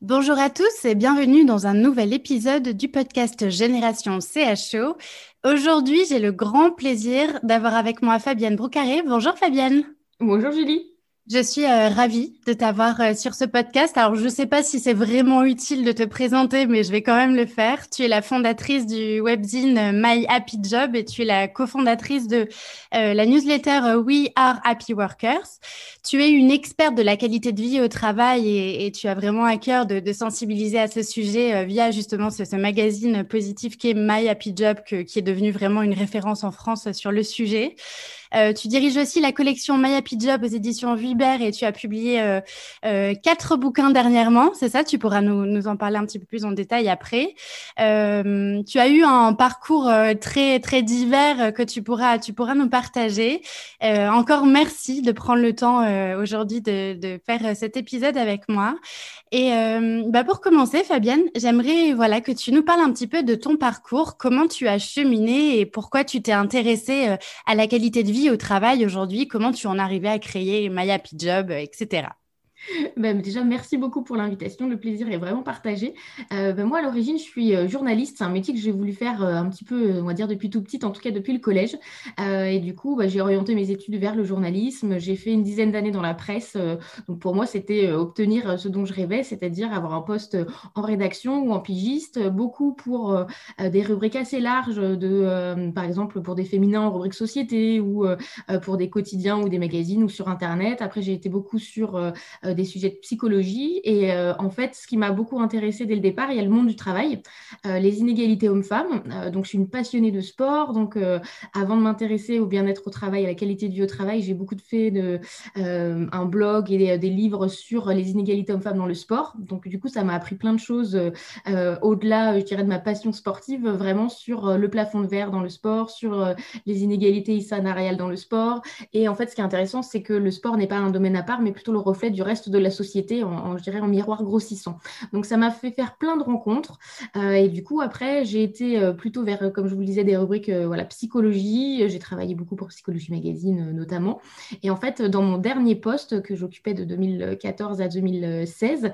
Bonjour à tous et bienvenue dans un nouvel épisode du podcast Génération CHO. Aujourd'hui, j'ai le grand plaisir d'avoir avec moi Fabienne Broucaré. Bonjour Fabienne. Bonjour Julie. Je suis euh, ravie de t'avoir euh, sur ce podcast. Alors, je ne sais pas si c'est vraiment utile de te présenter, mais je vais quand même le faire. Tu es la fondatrice du webzine euh, My Happy Job et tu es la cofondatrice de la newsletter We Are Happy Workers. Tu es une experte de la qualité de vie au travail et, tu as vraiment à cœur de, sensibiliser à ce sujet via justement ce, magazine positif qui est My Happy Job, qui est devenu vraiment une référence en France sur le sujet. Euh, tu diriges aussi la collection Happy Job aux éditions Vuibert et tu as publié euh, euh, quatre bouquins dernièrement. C'est ça? Tu pourras nous, nous, en parler un petit peu plus en détail après. tu as eu un parcours très très divers que tu pourras tu pourras nous partager. encore merci de prendre le temps aujourd'hui de, de, faire cet épisode avec moi. Et bah pour commencer, Fabienne, j'aimerais voilà que tu nous parles un petit peu de ton parcours, comment tu as cheminé et pourquoi tu t'es intéressée à la qualité de vie au travail aujourd'hui Comment tu en arrivais à créer My Happy Job, etc. Ben, déjà, merci beaucoup pour l'invitation. Le plaisir est vraiment partagé. Euh, ben, moi, à l'origine, je suis euh, journaliste. C'est un métier que j'ai voulu faire euh, un petit peu, on va dire, depuis tout petit, en tout cas depuis le collège. et du coup, ben, j'ai orienté mes études vers le journalisme. J'ai fait une dizaine d'années dans la presse. donc, pour moi, c'était obtenir ce dont je rêvais, c'est-à-dire avoir un poste en rédaction ou en pigiste, beaucoup pour des rubriques assez larges, de, par exemple, pour des féminins en rubrique société ou pour des quotidiens ou des magazines ou sur Internet. Après, j'ai été beaucoup sur des sujets de psychologie. Et euh, en fait, ce qui m'a beaucoup intéressée dès le départ, il y a le monde du travail, euh, les inégalités hommes-femmes. Euh, donc, je suis une passionnée de sport. Donc, avant de m'intéresser au bien-être au travail, à la qualité de vie au travail, j'ai beaucoup fait de, un blog et des, livres sur les inégalités hommes-femmes dans le sport. Donc, du coup, ça m'a appris plein de choses au-delà, je dirais, de ma passion sportive, vraiment sur le plafond de verre dans le sport, sur les inégalités salariales dans le sport. Et en fait, ce qui est intéressant, c'est que le sport n'est pas un domaine à part, mais plutôt le reflet du reste de la société, en, je dirais en miroir grossissant. Donc ça m'a fait faire plein de rencontres. Euh, et du coup, après, j'ai été euh, plutôt vers, comme je vous le disais, des rubriques euh, voilà, psychologie. J'ai travaillé beaucoup pour Psychologie Magazine notamment. Et en fait, dans mon dernier poste que j'occupais de 2014 à 2016,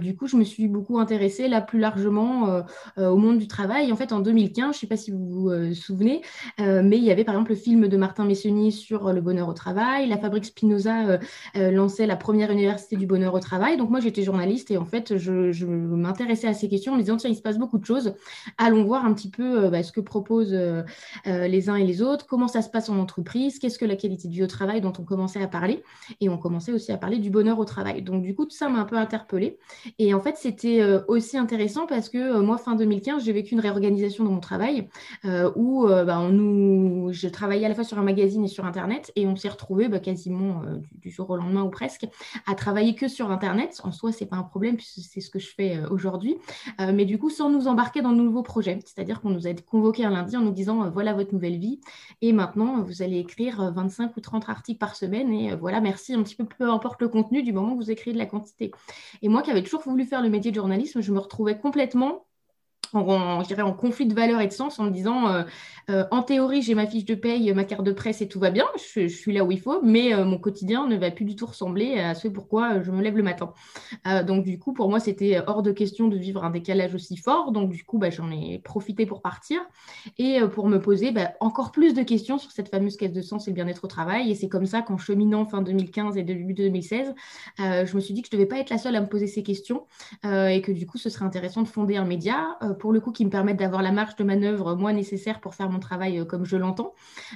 du coup, je me suis beaucoup intéressée là plus largement au monde du travail. en fait, en 2015, je ne sais pas si vous vous souvenez, mais il y avait par exemple le film de Martin Messonnier sur le bonheur au travail. La fabrique Spinoza lançait la première du bonheur au travail. Donc moi, j'étais journaliste et en fait, je, m'intéressais à ces questions en me disant, tiens, il se passe beaucoup de choses. Allons voir un petit peu euh, bah, ce que proposent euh, euh, les uns et les autres, comment ça se passe en entreprise, qu'est-ce que la qualité de vie au travail dont on commençait à parler? Et on commençait aussi à parler du bonheur au travail. Donc du coup, tout ça m'a un peu interpellée. Et en fait, c'était aussi intéressant parce que moi, fin 2015, j'ai vécu une réorganisation dans mon travail où bah, on nous... je travaillais à la fois sur un magazine et sur Internet et on s'est retrouvé bah, quasiment du, du, jour au lendemain ou presque à travailler que sur Internet. En soi, c'est pas un problème puisque c'est ce que je fais euh, aujourd'hui. Euh, mais du coup, sans nous embarquer dans de nouveaux projets. C'est-à-dire qu'on nous a convoqué un lundi en nous disant euh, voilà votre nouvelle vie. Et maintenant, vous allez écrire 25 ou 30 articles par semaine. Et voilà, merci un petit peu, peu importe le contenu du moment que vous écrivez de la quantité. Et moi qui avais toujours voulu faire le métier de journalisme, je me retrouvais complètement en, conflit de valeur et de sens en me disant, euh, euh, en théorie, j'ai ma fiche de paye, ma carte de presse et tout va bien, je, suis là où il faut, mais mon quotidien ne va plus du tout ressembler à ce pourquoi je me lève le matin. donc du coup, pour moi, c'était hors de question de vivre un décalage aussi fort. Donc du coup, bah, j'en ai profité pour partir et pour me poser bah, encore plus de questions sur cette fameuse caisse de sens et le bien-être au travail. Et c'est comme ça qu'en cheminant fin 2015 et début 2016, je me suis dit que je ne devais pas être la seule à me poser ces questions et que du coup, ce serait intéressant de fonder un média pour le coup, qui me permettent d'avoir la marge de manœuvre, moi, nécessaire pour faire mon travail euh, comme je l'entends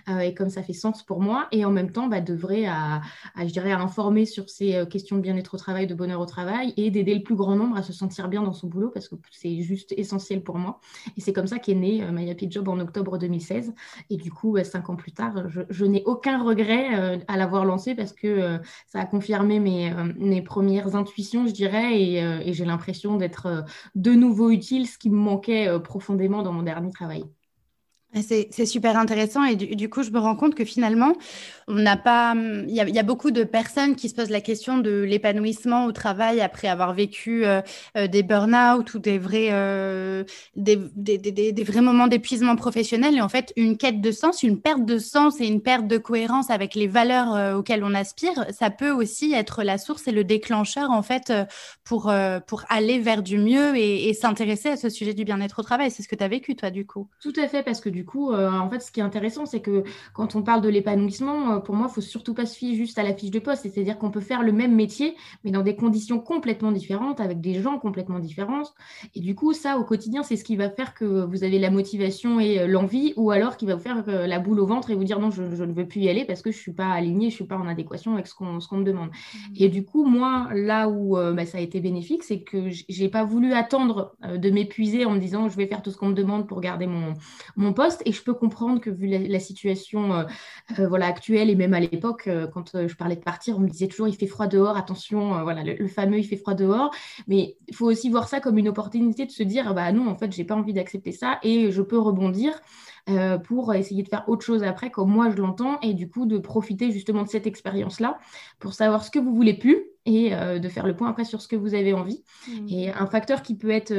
euh, et comme ça fait sens pour moi. Et en même temps, bah, d'œuvrer à, je dirais, à informer sur ces euh, questions de bien-être au travail, de bonheur au travail et d'aider le plus grand nombre à se sentir bien dans son boulot parce que c'est juste essentiel pour moi. Et c'est comme ça qu'est né My Happy Job en octobre 2016. Et du coup, cinq ans plus tard, je, n'ai aucun regret à l'avoir lancé parce que ça a confirmé mes, mes premières intuitions, je dirais, et, et j'ai l'impression d'être de nouveau utile, ce qui me manquait euh, profondément dans mon dernier travail. C'est super intéressant et du, coup, je me rends compte que finalement, on n'a pas. Il y, a, beaucoup de personnes qui se posent la question de l'épanouissement au travail après avoir vécu euh, euh, des burn-out ou des vrais, euh, des, des, vrais moments d'épuisement professionnel. Et en fait, une quête de sens, une perte de sens et une perte de cohérence avec les valeurs auxquelles on aspire, ça peut aussi être la source et le déclencheur en fait pour, pour aller vers du mieux et, et s'intéresser à ce sujet du bien-être au travail. C'est ce que tu as vécu, toi, du coup. Tout à fait, parce que du du coup, euh, en fait, ce qui est intéressant, c'est que quand on parle de l'épanouissement, euh, pour moi, il faut surtout pas se fier juste à la fiche de poste. C'est-à-dire qu'on peut faire le même métier, mais dans des conditions complètement différentes, avec des gens complètement différents. Et du coup, ça, au quotidien, c'est ce qui va faire que vous avez la motivation et euh, l'envie, ou alors qui va vous faire la boule au ventre et vous dire non, je, ne veux plus y aller parce que je suis pas alignée, je suis pas en adéquation avec ce qu'on me demande. Mmh. Et du coup, moi, là où bah, ça a été bénéfique, c'est que j'ai pas voulu attendre de m'épuiser en me disant je vais faire tout ce qu'on me demande pour garder mon, mon poste et je peux comprendre que vu la, situation euh, euh, voilà, actuelle et même à l'époque, euh, quand je parlais de partir, on me disait toujours il fait froid dehors, attention, voilà, le, fameux il fait froid dehors. Mais il faut aussi voir ça comme une opportunité de se dire bah non, en fait, j'ai pas envie d'accepter ça et je peux rebondir. pour essayer de faire autre chose après, comme moi je l'entends, et du coup de profiter justement de cette expérience-là pour savoir ce que vous voulez plus et de faire le point après sur ce que vous avez envie. Mmh. Et un facteur qui peut être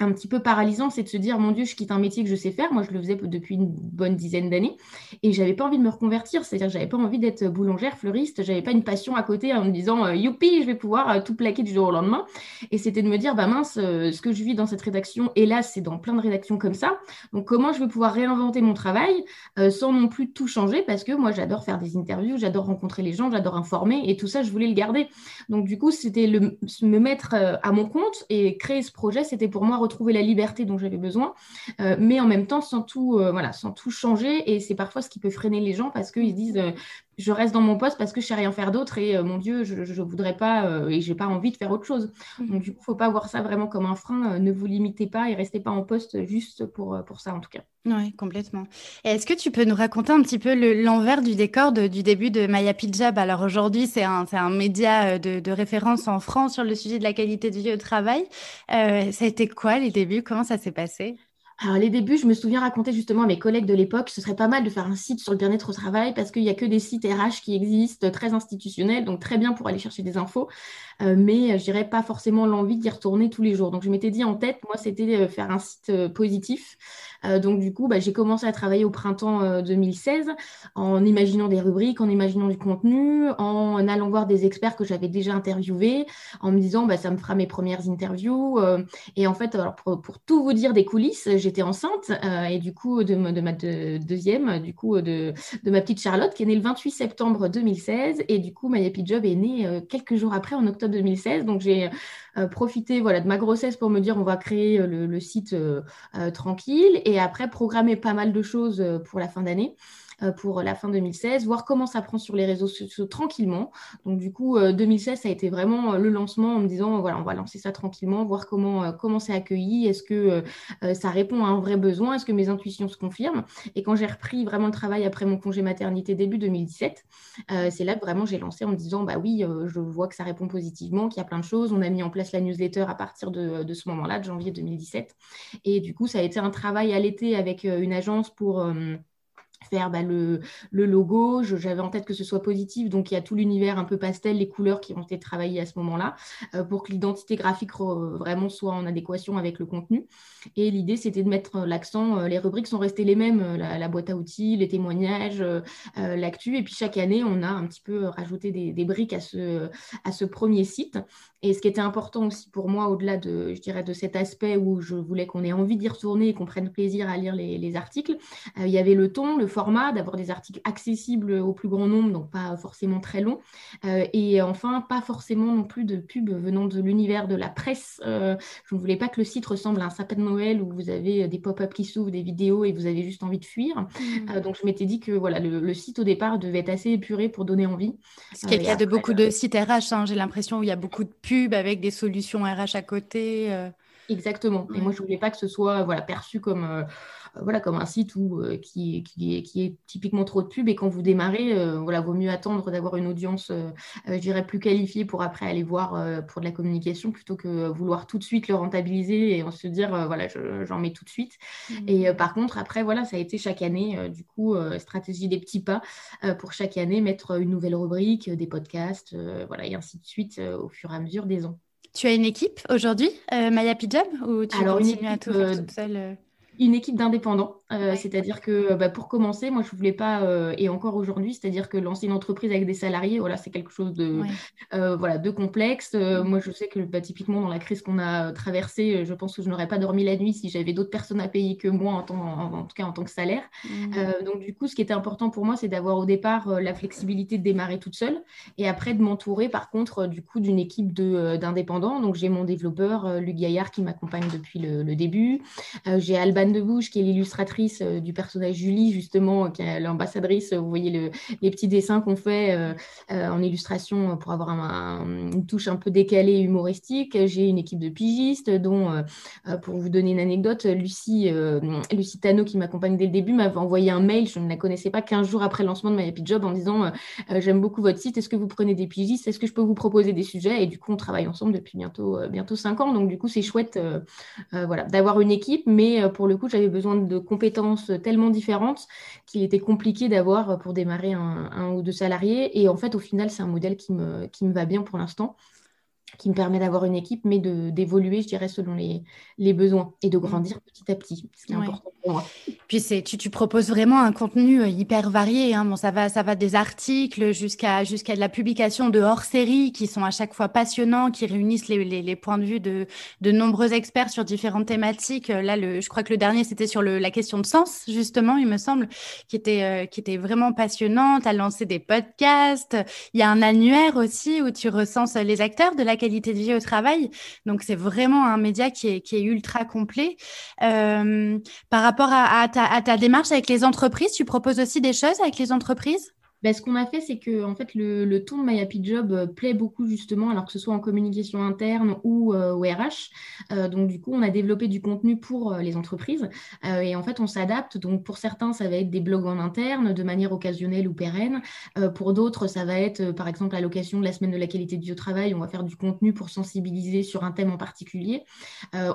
un petit peu paralysant, c'est de se dire mon Dieu, je quitte un métier que je sais faire. Moi, je le faisais depuis une bonne dizaine d'années et j'avais pas envie de me reconvertir. C'est-à-dire, que j'avais pas envie d'être boulangère, fleuriste. J'avais pas une passion à côté en me disant euh, youpi, je vais pouvoir euh, tout plaquer du jour au lendemain. Et c'était de me dire bah mince, euh, ce que je vis dans cette rédaction, hélas, c'est dans plein de rédactions comme ça. Donc, comment je vais pouvoir réinventer mon travail sans non plus tout changer? Parce que moi, j'adore faire des interviews, j'adore rencontrer les gens, j'adore informer et tout ça, je voulais le garder. Donc, du coup, c'était me mettre à mon compte et créer ce projet, c'était pour moi trouver la liberté dont j'avais besoin, euh, mais en même temps sans tout, euh, voilà, sans tout changer. Et c'est parfois ce qui peut freiner les gens parce qu'ils disent euh, je reste dans mon poste parce que je sais rien faire d'autre et mon Dieu, je ne voudrais pas et j'ai pas envie de faire autre chose. Mmh. Donc du coup, faut pas voir ça vraiment comme un frein. ne vous limitez pas et restez pas en poste juste pour, pour ça en tout cas. Oui, complètement. Est-ce que tu peux nous raconter un petit peu l'envers du décor du début de Maya Pijab Alors aujourd'hui, c'est un, un média de, de, référence en France sur le sujet de la qualité de vie au travail. ça a été quoi les débuts? Comment ça s'est passé? Alors, les débuts, je me souviens raconter justement à mes collègues de l'époque, ce serait pas mal de faire un site sur le bien-être au travail parce qu'il n'y a que des sites RH qui existent, très institutionnels, donc très bien pour aller chercher des infos, euh, mais je dirais pas forcément l'envie d'y retourner tous les jours. Donc, je m'étais dit en tête, moi, c'était de faire un site euh, positif. Euh, donc, du coup, bah, j'ai commencé à travailler au printemps 2016 en imaginant des rubriques, en imaginant du contenu, en allant voir des experts que j'avais déjà interviewés, en me disant, bah, ça me fera mes premières interviews. et en fait, alors pour, tout vous dire des coulisses, j'étais enceinte euh, et du coup de, ma deuxième, du coup de, ma petite Charlotte qui est née le 28 septembre 2016 et du coup My Happy Job est née euh, quelques jours après en octobre 2016. Donc j'ai euh, profité voilà de ma grossesse pour me dire on va créer le, le site tranquille et après programmer pas mal de choses pour la fin d'année. Euh, pour la fin 2016, voir comment ça prend sur les réseaux sociaux tranquillement. Donc du coup, 2016, euh, ça a été vraiment euh, le lancement en me disant, voilà, on va lancer ça tranquillement, voir comment comment c'est accueilli, est-ce que ça répond à un vrai besoin, est-ce que mes intuitions se confirment. Et quand j'ai repris vraiment le travail après mon congé maternité début 2017, c'est là que vraiment j'ai lancé en me disant, bah oui, je vois que ça répond positivement, qu'il y a plein de choses. On a mis en place la newsletter à partir de, de ce moment-là, de janvier 2017. Et du coup, ça a été un travail à l'été avec une agence pour faire bah, le, le, logo. J'avais en tête que ce soit positif, donc il y a tout l'univers un peu pastel, les couleurs qui ont été travaillées à ce moment-là, euh, pour que l'identité graphique vraiment soit en adéquation avec le contenu. Et l'idée, c'était de mettre l'accent, euh, les rubriques sont restées les mêmes, euh, la, boîte à outils, les témoignages, l'actu, et puis chaque année, on a un petit peu rajouté des, briques à ce, à ce premier site. Et ce qui était important aussi pour moi, au-delà de, je dirais, de cet aspect où je voulais qu'on ait envie d'y retourner et qu'on prenne plaisir à lire les, les articles, il y avait le ton, le format, d'avoir des articles accessibles au plus grand nombre, donc pas forcément très longs. Euh, et enfin, pas forcément non plus de pubs venant de l'univers de la presse. Euh, je ne voulais pas que le site ressemble à un sapin de Noël où vous avez des pop-up qui s'ouvrent, des vidéos et vous avez juste envie de fuir. Mmh. Euh, donc je m'étais dit que voilà, le, site au départ devait être assez épuré pour donner envie. Ce qui est le cas de beaucoup de sites RH, hein. j'ai l'impression où il y a beaucoup de pubs avec des solutions RH à côté. Exactement. Et moi, je ne voulais pas que ce soit voilà, perçu comme euh, voilà, comme un site où, euh, qui, qui, est, qui, est, typiquement trop de pub. Et quand vous démarrez, euh, voilà, vaut mieux attendre d'avoir une audience, je dirais, plus qualifiée pour après aller voir pour de la communication plutôt que vouloir tout de suite le rentabiliser et se dire, voilà, j'en mets tout de suite. Mmh. Et par contre, après, voilà, ça a été chaque année, du coup, stratégie des petits pas pour chaque année, mettre une nouvelle rubrique, des podcasts, voilà, et ainsi de suite au fur et à mesure des ans. Tu as une équipe aujourd'hui, Maya Pijab, ou tu Alors, continues à tout faire toute seule une équipe d'indépendants. Euh, c'est-à-dire que bah, pour commencer, moi, je ne voulais pas, euh, et encore aujourd'hui, c'est-à-dire que lancer une entreprise avec des salariés, voilà, c'est quelque chose de, euh, voilà, de complexe. Mm. Moi, je sais que bah, typiquement, dans la crise qu'on a traversée, je pense que je n'aurais pas dormi la nuit si j'avais d'autres personnes à payer que moi, en, en, tout cas en tant que salaire. Mm. donc, du coup, ce qui était important pour moi, c'est d'avoir au départ la flexibilité de démarrer toute seule et après de m'entourer, par contre, du coup, d'une équipe d'indépendants. Donc, j'ai mon développeur, Luc Gaillard, qui m'accompagne depuis le, le début. j'ai Alban de Bouche, qui est l'illustratrice euh, du personnage Julie, justement, qui est l'ambassadrice. Vous voyez le, les petits dessins qu'on fait euh, euh, en illustration pour avoir une touche un peu décalée humoristique. J'ai une équipe de pigistes, dont, pour vous donner une anecdote, Lucie, Lucie Tano, qui m'accompagne dès le début, m'avait envoyé un mail, je ne la connaissais pas, 15 jours après le lancement de My Happy Job, en disant J'aime beaucoup votre site, est-ce que vous prenez des pigistes? Est-ce que je peux vous proposer des sujets? Et du coup, on travaille ensemble depuis bientôt, bientôt 5 ans. Donc, du coup, c'est chouette voilà, d'avoir une équipe, mais pour le coup, j'avais besoin de compétences tellement différentes qu'il était compliqué d'avoir pour démarrer un, un, ou deux salariés. Et en fait, au final, c'est un modèle qui me, qui me va bien pour l'instant qui me permet d'avoir une équipe, mais d'évoluer, je dirais, selon les, les, besoins et de mmh. grandir petit à petit, ce qui est important pour moi. Puis tu, tu, proposes vraiment un contenu euh, hyper varié. Hein. Bon, ça, va, ça va des articles jusqu'à jusqu'à de la publication de hors-série qui sont à chaque fois passionnants, qui réunissent les, les, les, points de vue de, de nombreux experts sur différentes thématiques. Euh, là, le, je crois que le dernier, c'était sur le, la question de sens, justement, il me semble, qui était, euh, qui était vraiment passionnant. Tu as lancé des podcasts. Il y a un annuaire aussi où tu recenses les acteurs de la qualité de vie au travail. Donc, c'est vraiment un média qui est, ultra complet. Euh, par rapport à ta démarche avec les entreprises, tu proposes aussi des choses avec les entreprises? Bah, ce qu'on a fait, c'est que en fait, le, le ton de My Happy Job euh, plaît beaucoup justement, alors que ce soit en communication interne ou euh, au RH. Euh, donc du coup, on a développé du contenu pour les entreprises et en fait, on s'adapte. Donc pour certains, ça va être des blogs en interne de manière occasionnelle ou pérenne. pour d'autres, ça va être par exemple à l'occasion de la semaine de la qualité au travail, on va faire du contenu pour sensibiliser sur un thème en particulier.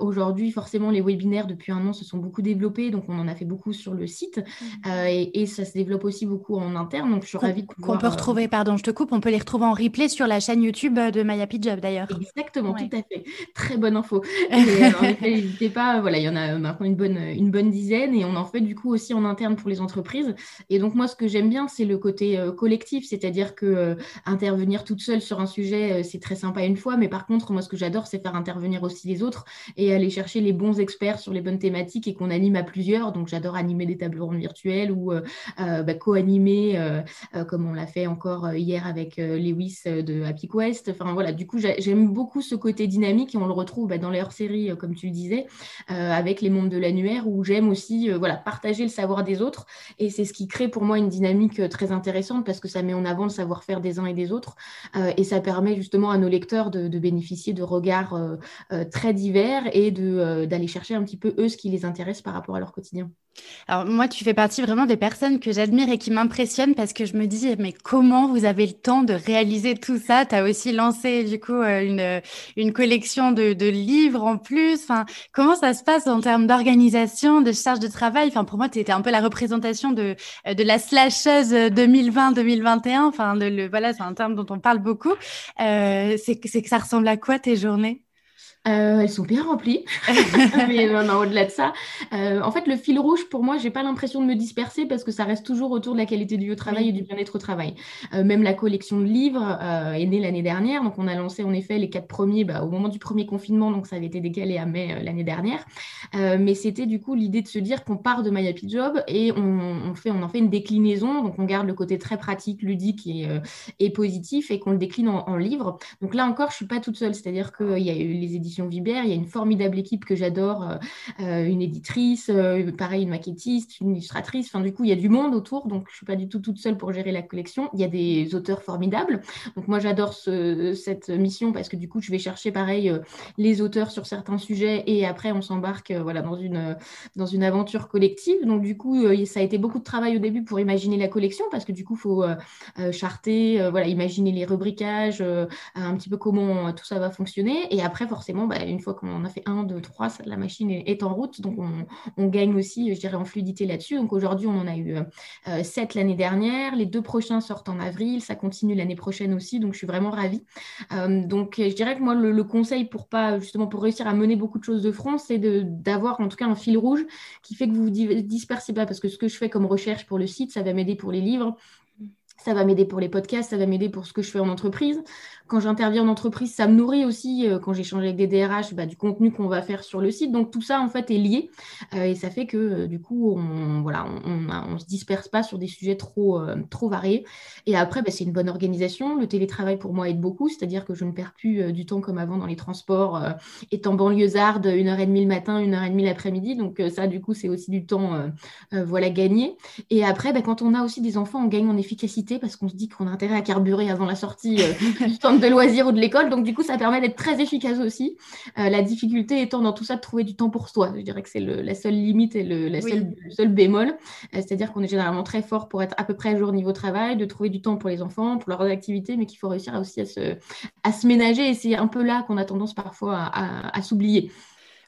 Aujourd'hui, forcément, les webinaires depuis un an se sont beaucoup développés, donc on en a fait beaucoup sur le site mmh. et, et, ça se développe aussi beaucoup en interne. Donc qu'on peut euh, retrouver, pardon, je te coupe, on peut les retrouver en replay sur la chaîne YouTube de Maya Job d'ailleurs. Exactement, tout à fait. Très bonne info. Euh, n'hésitez pas, voilà, il y en a maintenant une bonne, une bonne dizaine et on en fait du coup aussi en interne pour les entreprises. Et donc moi, ce que j'aime bien, c'est le côté euh, collectif, c'est-à-dire que intervenir toute seule sur un sujet, c'est très sympa une fois, mais par contre, moi, ce que j'adore, c'est faire intervenir aussi les autres et aller chercher les bons experts sur les bonnes thématiques et qu'on anime à plusieurs. Donc j'adore animer des tables rondes virtuelles ou bah, co-animer euh, comme on l'a fait encore euh, hier avec euh, Lewis de Happy Quest. Enfin voilà, du coup, j'aime beaucoup ce côté dynamique et on le retrouve bah, dans les hors-séries, comme tu le disais, avec les membres de l'annuaire où j'aime aussi voilà, partager le savoir des autres. Et c'est ce qui crée pour moi une dynamique très intéressante parce que ça met en avant le savoir-faire des uns et des autres. et ça permet justement à nos lecteurs de bénéficier de regards très divers et d'aller chercher un petit peu eux ce qui les intéresse par rapport à leur quotidien. Alors moi, tu fais partie vraiment des personnes que j'admire et qui m'impressionnent parce que je me dis, mais comment vous avez le temps de réaliser tout ça? Tu as aussi lancé du coup euh, une, une collection de, de livres en plus. Enfin, comment ça se passe en termes d'organisation, de charge de travail? Enfin, pour moi, tu étais un peu la représentation de, de la slasheuse 2020-2021. Enfin, le, voilà, c'est un terme dont on parle beaucoup. Euh, c'est que ça ressemble à quoi tes journées? Euh, elles sont bien remplies, mais non, non au-delà de ça, euh, en fait, le fil rouge pour moi, j'ai pas l'impression de me disperser parce que ça reste toujours autour de la qualité du lieu de travail et du bien-être au travail. Euh, même la collection de livres est née l'année dernière, donc on a lancé en effet les quatre premiers bah, au moment du premier confinement, donc ça avait été décalé à mai l'année dernière. mais c'était du coup l'idée de se dire qu'on part de My Happy Job et on, on, fait, on en fait une déclinaison, donc on garde le côté très pratique, ludique et, et positif et qu'on le décline en, en livre. Donc là encore, je suis pas toute seule, c'est-à-dire qu'il y a eu les éditions Vibert. Il y a une formidable équipe que j'adore, euh, euh, une éditrice, euh, pareil, une maquettiste, une illustratrice. Enfin, du coup, il y a du monde autour, donc je ne suis pas du tout toute seule pour gérer la collection. Il y a des auteurs formidables. Donc moi, j'adore cette mission parce que du coup, je vais chercher, pareil, les auteurs sur certains sujets et après, on s'embarque voilà, dans, une, dans une aventure collective. Donc du coup, ça a été beaucoup de travail au début pour imaginer la collection parce que du coup, il faut charter, voilà, imaginer les rubricages, un petit peu comment tout ça va fonctionner. Et après, forcément, bah, une fois qu'on a fait un, deux, trois, la machine est, en route. Donc, on, gagne aussi, je dirais, en fluidité là-dessus. Donc, aujourd'hui, on en a eu euh, sept l'année dernière. Les deux prochains sortent en avril. Ça continue l'année prochaine aussi. Donc, je suis vraiment ravie. Euh, donc, je dirais que moi, le, conseil pour pas, justement, pour réussir à mener beaucoup de choses de front, c'est d'avoir en tout cas un fil rouge qui fait que vous vous dispersez pas. Parce que ce que je fais comme recherche pour le site, ça va m'aider pour les livres. Ça va m'aider pour les podcasts, ça va m'aider pour ce que je fais en entreprise. Quand j'interviens en entreprise, ça me nourrit aussi euh, quand j'échange avec des DRH bah, du contenu qu'on va faire sur le site. Donc tout ça en fait est lié euh, et ça fait que euh, du coup on voilà on, se disperse pas sur des sujets trop trop variés. Et après bah, c'est une bonne organisation. Le télétravail pour moi aide beaucoup, c'est-à-dire que je ne perds plus du temps comme avant dans les transports, étant banlieusarde une heure et demie le matin, une heure et demie l'après-midi. Donc ça du coup c'est aussi du temps voilà gagné. Et après bah, quand on a aussi des enfants, on gagne en efficacité parce qu'on se dit qu'on a intérêt à carburer avant la sortie du temps de loisirs ou de l'école. Donc, du coup, ça permet d'être très efficace aussi. Euh, la difficulté étant dans tout ça de trouver du temps pour soi. Je dirais que c'est la seule limite et le, la seule, seul bémol. Euh, c'est-à-dire qu'on est généralement très fort pour être à peu près à jour niveau travail, de trouver du temps pour les enfants, pour leurs activités, mais qu'il faut réussir aussi à se, à se ménager. Et c'est un peu là qu'on a tendance parfois à, à s'oublier.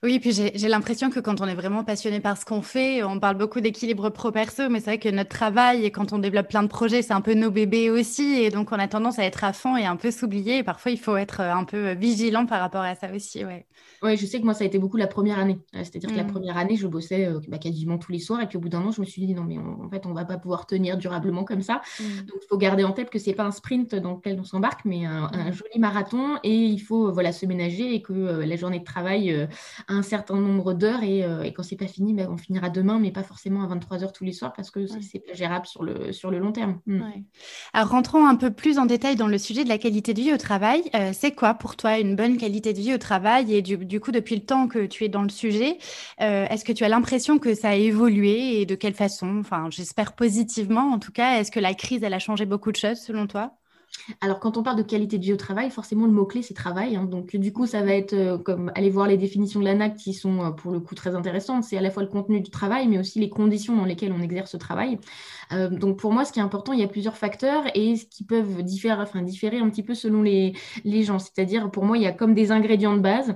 Oui, puis j'ai l'impression que quand on est vraiment passionné par ce qu'on fait, on parle beaucoup d'équilibre pro-perso, mais c'est vrai que notre travail et quand on développe plein de projets, c'est un peu nos bébés aussi, et donc on a tendance à être à fond et un peu s'oublier. Et parfois, il faut être un peu vigilant par rapport à ça aussi, ouais. Oui, je sais que moi, ça a été beaucoup la première année. Euh, c'est-à-dire que la mmh. première année, je bossais euh, bah, quasiment tous les soirs. Et puis au bout d'un an, je me suis dit, non, mais en fait, on ne va pas pouvoir tenir durablement comme ça. Mmh. Donc, il faut garder en tête que ce n'est pas un sprint dans lequel on s'embarque, mais un, mmh. joli marathon. Et il faut voilà, se ménager et que euh, la journée de travail un certain nombre d'heures. Et, quand ce n'est pas fini, bah, on finira demain, mais pas forcément à 23 heures tous les soirs parce que ce c'est pas gérable sur le, sur le long terme. Alors, rentrons un peu plus en détail dans le sujet de la qualité de vie au travail. c'est quoi pour toi une bonne qualité de vie au travail et du du coup, depuis le temps que tu es dans le sujet, euh, est-ce que tu as l'impression que ça a évolué et de quelle façon? Enfin, j'espère positivement en tout cas. Est-ce que la crise, elle a changé beaucoup de choses selon toi? Alors, quand on parle de qualité de vie au travail, forcément, le mot-clé, c'est travail. Hein. Donc, du coup, ça va être euh, comme aller voir les définitions de l'ANAC qui sont, euh, pour le coup, très intéressantes. C'est à la fois le contenu du travail, mais aussi les conditions dans lesquelles on exerce ce travail. Euh, donc, pour moi, ce qui est important, il y a plusieurs facteurs et ce qui peuvent différer, différer un petit peu selon les, gens. C'est-à-dire, pour moi, il y a comme des ingrédients de base,